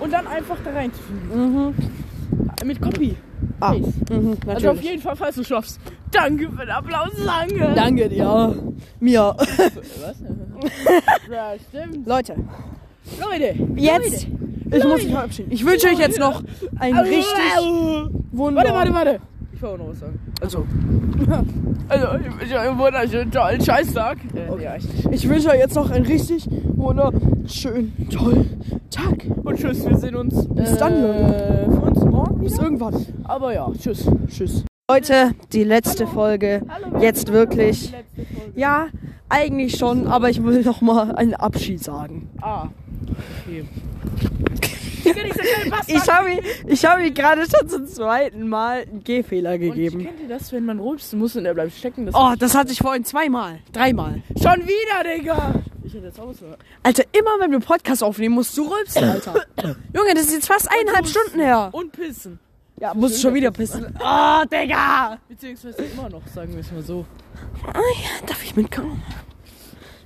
Und dann einfach da reinzufügen. Mit Copy. Ah, mhm, Also auf jeden Fall, falls du schaffst. Danke für den Applaus, danke. Danke dir. Mir. Was? ja, stimmt. Leute, Leute. jetzt. Ich muss mich verabschieden. Ich wünsche euch jetzt noch einen richtig wunder... Warte, warte, warte. Sagen. Also. Also, ich wünsche euch einen wunderschönen, tollen Scheißtag. Äh, ja, ich, Ich wünsche euch jetzt noch einen richtig wunderschönen, tollen Tag. und tschüss, wir sehen uns. Bis dann, Leute. Für uns morgen Bis wieder. irgendwann. Aber ja, tschüss. Tschüss. Leute, die letzte Folge. Jetzt wirklich. Folge. Ja, eigentlich schon, aber ich will noch mal einen Abschied sagen. Ah. Okay. Ich habe ich hab mir gerade schon zum zweiten Mal einen Gehfehler Und gegeben. kennt ihr das, wenn man rülpsen muss und er bleibt stecken? Das Oh, das hatte ich vorhin zweimal. Dreimal. Schon wieder, Digga! Ich hätte jetzt auch was gehört. Alter, immer wenn wir Podcast aufnehmen, musst du rülpsen, Alter. Junge, das ist jetzt fast eineinhalb Stunden her. Und pissen. Ja, musst du schon wieder pissen. Oh, Digga! Beziehungsweise immer noch, sagen wir es mal so. Darf ich mitkommen?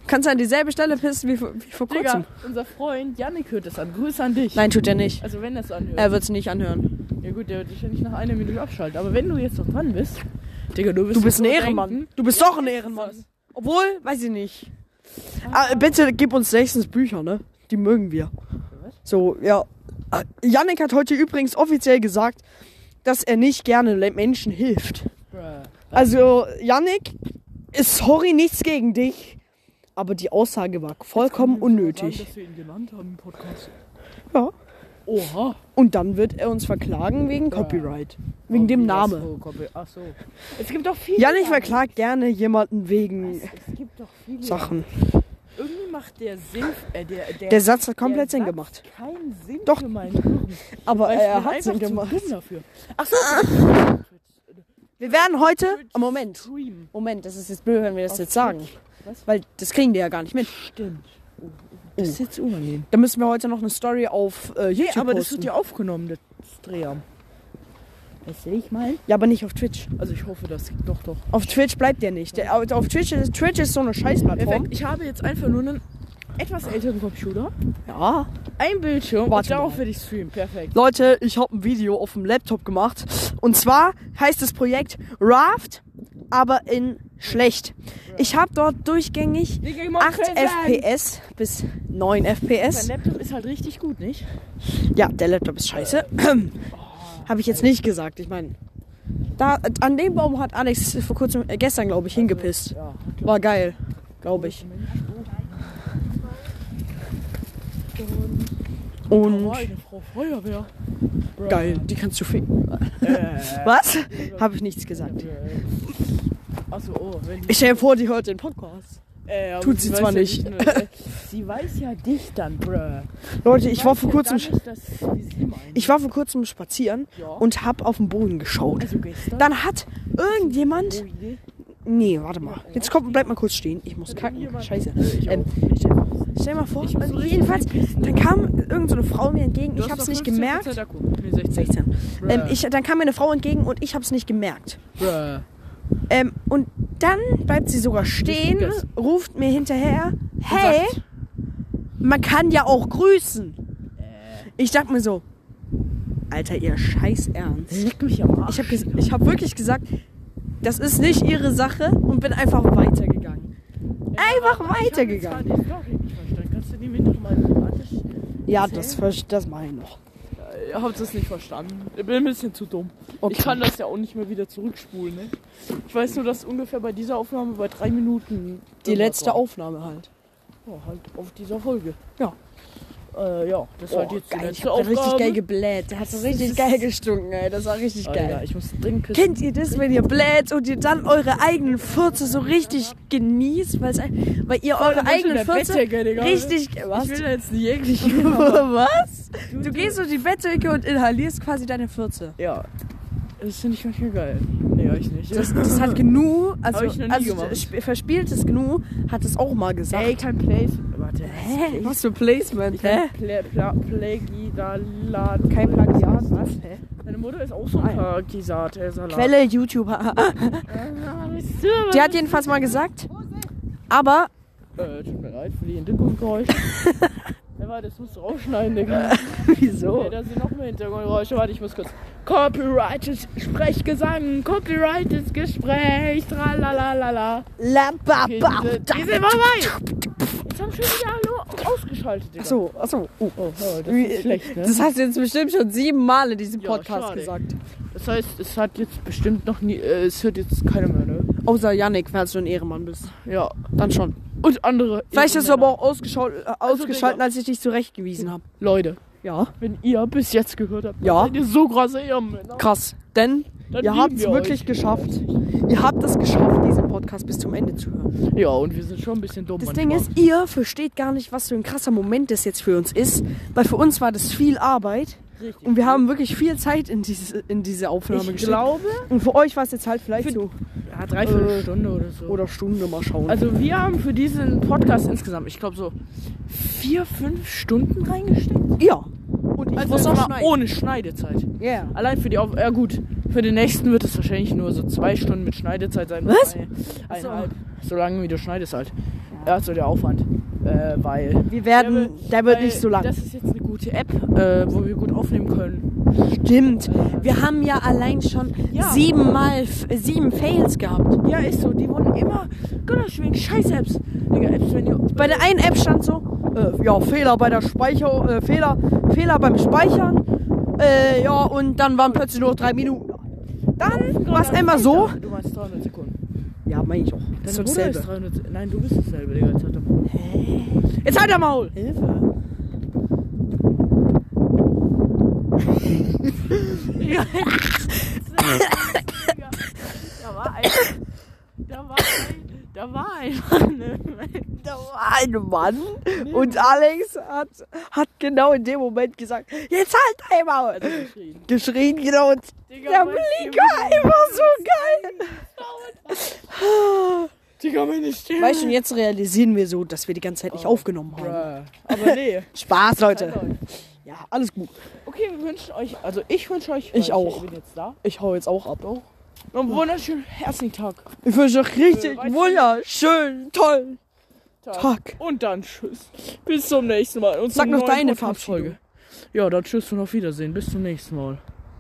Kannst du an dieselbe Stelle pissen wie, vor- wie vor Digga, kurzem? unser Freund Yannick hört es an. Grüße an dich. Nein, tut er nicht. Also wenn er es anhört. Er wird es nicht anhören. ja gut, der wird dich ja nicht nach einer Minute abschalten. Aber wenn du jetzt noch dran bist, Digga, du bist, Du bist ein Ehrenmann. Du bist doch ein Ehrenmann. Obwohl, weiß ich nicht. Ah, bitte gib uns nächstens Bücher, ne? Die mögen wir. So, ja. Ah, Yannick hat heute übrigens offiziell gesagt, dass er nicht gerne Menschen hilft. Also, Yannick, ist sorry, nichts gegen dich. Aber die Aussage war vollkommen unnötig. Sagen, dass wir ihn genannt haben im Podcast. Ja. Oha. Und dann wird er uns verklagen wegen Copyright. Wegen dem Okay, was Namen. so, Copy- Ach so. Es gibt doch viele. Yannick Sachen. verklagt gerne jemanden wegen Es, es gibt doch viele Sachen. Macht der Sinn. Äh, der, der, Der Satz hat komplett Sinn gemacht. Keinen Sinn Doch. für meinen Gehirn. Aber Weil er hat Sinn gemacht. dafür. Ach so. Wir werden heute. Oh, Moment. Moment, das ist jetzt blöd, wenn wir das Auf jetzt sagen. Was? Weil das kriegen die ja gar nicht mit. Stimmt. Oh, das ist jetzt unangenehm. Da müssen wir heute noch eine Story auf äh, YouTube Nee, aber das posten. wird ja aufgenommen, das Dreher. Das sehe ich mal. ja, aber nicht auf Twitch. Also ich hoffe, das doch doch. Auf Twitch bleibt der nicht. Der, auf Twitch, ist- Twitch ist so eine Scheißplattform. Perfekt. Ich habe jetzt einfach nur einen etwas älteren Computer, Ja. ein Bildschirm Warte und darauf werde ich streamen. Perfekt. Leute, ich habe ein Video auf dem Laptop gemacht. Und zwar heißt das Projekt Raft, aber in schlecht. Ich habe dort durchgängig Digga, ich mach 8 Präsenz. FPS bis 9 Mein FPS. Laptop ist halt richtig gut, nicht? Ja, der Laptop ist scheiße. habe ich jetzt nicht gesagt. Ich meine, da an dem Baum hat Alex vor kurzem, äh, gestern glaube ich, hingepisst. War geil, glaube ich. Und eine Frau Feuerwehr. Bruh. geil, die kannst du ficken. Äh, Was? Habe ich nichts gesagt. Oh, Ich stell dir vor, die hört den Podcast. Äh, tut sie weiß zwar ja nicht. nur, äh, sie weiß ja dich dann, bruh. Leute, ich Sie war vor ja kurzem, dann nicht, sie sie ich war vor kurzem spazieren Ja. und hab auf den Boden geschaut. also. Dann hat irgendjemand, Oh nee, warte mal, jetzt kommt, bleib mal kurz stehen. Ich muss kacken. Scheiße. Ähm, stell mal vor, also jedenfalls, dann kam irgendeine so eine Frau mir entgegen. Ich hab's nicht 15% gemerkt. Akku. Nee, 16. 16. Bruh. Ähm, ich, dann kam mir eine Frau entgegen und ich hab's nicht gemerkt. Bruh. Ähm, und dann bleibt sie sogar stehen, ruft mir hinterher, hey, man kann ja auch grüßen. Äh. Ich dachte mir so, Alter, ihr scheiß Ernst. Leck mich am Arsch. Ich habe ich hab wirklich gesagt, das ist nicht ihre Sache und bin einfach weitergegangen. Einfach weitergegangen. Ich habe die Story nicht verstanden. Kannst du die mir noch mal thematisch Ja, das, das mache ich noch. Ihr habt es nicht verstanden. Ich bin ein bisschen zu dumm. Okay. Ich kann das ja auch nicht mehr wieder zurückspulen. Ne? Ich weiß nur, dass ungefähr bei dieser Aufnahme bei drei Minuten Die letzte war. Aufnahme halt. Ja, halt auf dieser Folge. Ja. Äh, ja, das war halt jetzt die geil. letzte Ich grad richtig Aufgabe. geil gebläht. Der hat so richtig geil gestunken, ey. Das war richtig Oh, geil. Ich muss dringend pissen. Kennt ihr das, wenn ihr bläht und ihr dann eure eigenen Fürze so richtig genießt, weil ihr eure du eigenen Digga. richtig... Was? Ich will jetzt nicht eklig. Was? Du gehst durch die Bettdecke und inhalierst quasi deine Fürze. ja. Das finde ich manchmal geil. Nee, euch nicht. Das, das hat Gnu, also, ich noch nie also gemacht. verspieltes Gnu hat es auch mal gesagt. Ey, kein Place. Warte. Hä? Was für Placement? Kein Hä? Pla Pla Plagialat. Kein Plagiat, was? Hä? Deine Mutter ist auch so ein Plagiat, ey, Salat. Quelle YouTube. Die hat jedenfalls mal gesagt, aber Äh, tut mir leid für die Hintergrundgeräusche. ja, warte, das musst du rausschneiden, Digga. wieso? Okay, da sind noch mehr Hintergrundgeräusche. Warte, ich muss kurz. Copyrighted Sprechgesang, Copyrighted Gespräch, tralalala. La ba Okay, diese, die sind vorbei. Jetzt haben schon wieder alle ausgeschaltet, Digga. Achso, achso. Oh. Oh, oh, das ist schlecht, ne? Das hast du jetzt bestimmt schon sieben Mal in diesem Ja, Podcast schade. gesagt. Das heißt, es hat jetzt bestimmt noch nie, äh, es hört jetzt keiner mehr, ne? Außer Yannick, falls du ein Ehrenmann bist. Ja. Dann schon. Und andere. Vielleicht hast du aber auch ausgeschalt, äh, ausgeschalten, als ich dich zurechtgewiesen habe. Leute, Ja. wenn ihr bis jetzt gehört habt, Ja. seid ihr so krasse Ehrenmänner. Krass. Denn Dann ihr lieben habt es wir wirklich euch. geschafft. Ihr habt es geschafft, diesen Podcast bis zum Ende zu hören. Ja, und wir sind schon ein bisschen dumm Das manchmal. Ding ist, ihr versteht gar nicht, was für ein krasser Moment das jetzt für uns ist. Weil für uns war das viel Arbeit. Richtig. Und wir haben wirklich viel Zeit in diese, in diese Aufnahme ich gesteckt. glaube, Und für euch war es jetzt halt vielleicht Für- so. ja, dreiviertel Äh, Stunde oder so. Oder Stunde, mal schauen. also wir haben für diesen Podcast insgesamt, ich glaube so vier, fünf Stunden reingesteckt. ja. Und ich Also muss auch war schneiden. ohne Schneidezeit. Yeah. Allein für die Auf ja gut, für den nächsten wird es wahrscheinlich nur so zwei Stunden mit Schneidezeit sein. Was? So. Eineinhalb. So lange wie du schneidest halt. Ja, so der Aufwand. Äh, weil. Wir werden, Der wird nicht so lang. Das ist jetzt eine gute App, äh, wo wir gut aufnehmen können. Stimmt. Wir haben ja allein schon Ja. siebenmal, sieben Fails gehabt. Ja, ist so. Die wurden immer wegen scheiß Apps. Digga, Apps, wenn ihr. Bei der einen App stand so, äh, ja, Fehler bei der Speicher, äh, Fehler, Fehler beim Speichern. Äh, ja, und dann waren plötzlich nur noch drei Minuten. Dann war es einmal so. Du meinst 300 Sekunden. Ja, meine ich auch. Das Deine ist Bruder ist dasselbe. 300 Nein, du bist dasselbe, Digga. Jetzt halt der Maul. Jetzt halt der Maul! Hilfe. Da war ein. Da war ein. Da war ein. Ne? Da war ein Mann und Alex hat, hat genau in dem Moment gesagt, jetzt halt einmal. Also geschrien. Geschrien, genau. Und Digga, der Blick war immer so geil. Digga, meine Stimme. Weißt du, und jetzt realisieren wir so, dass wir die ganze Zeit nicht aufgenommen haben. Bruh. Aber nee. Spaß, Leute. Ja, alles gut. Okay, wir wünschen euch, also ich wünsche euch, Ich weil auch. Ich bin jetzt da. Ich hau jetzt auch ab. Einen wunderschönen herzlichen Tag. Ich wünsche euch richtig Äh, wunderschön, toll. Tag. Und dann tschüss. Bis zum nächsten Mal. Und Sag noch deine. Verabschiedung. Ja, dann tschüss und auf Wiedersehen. Bis zum nächsten Mal.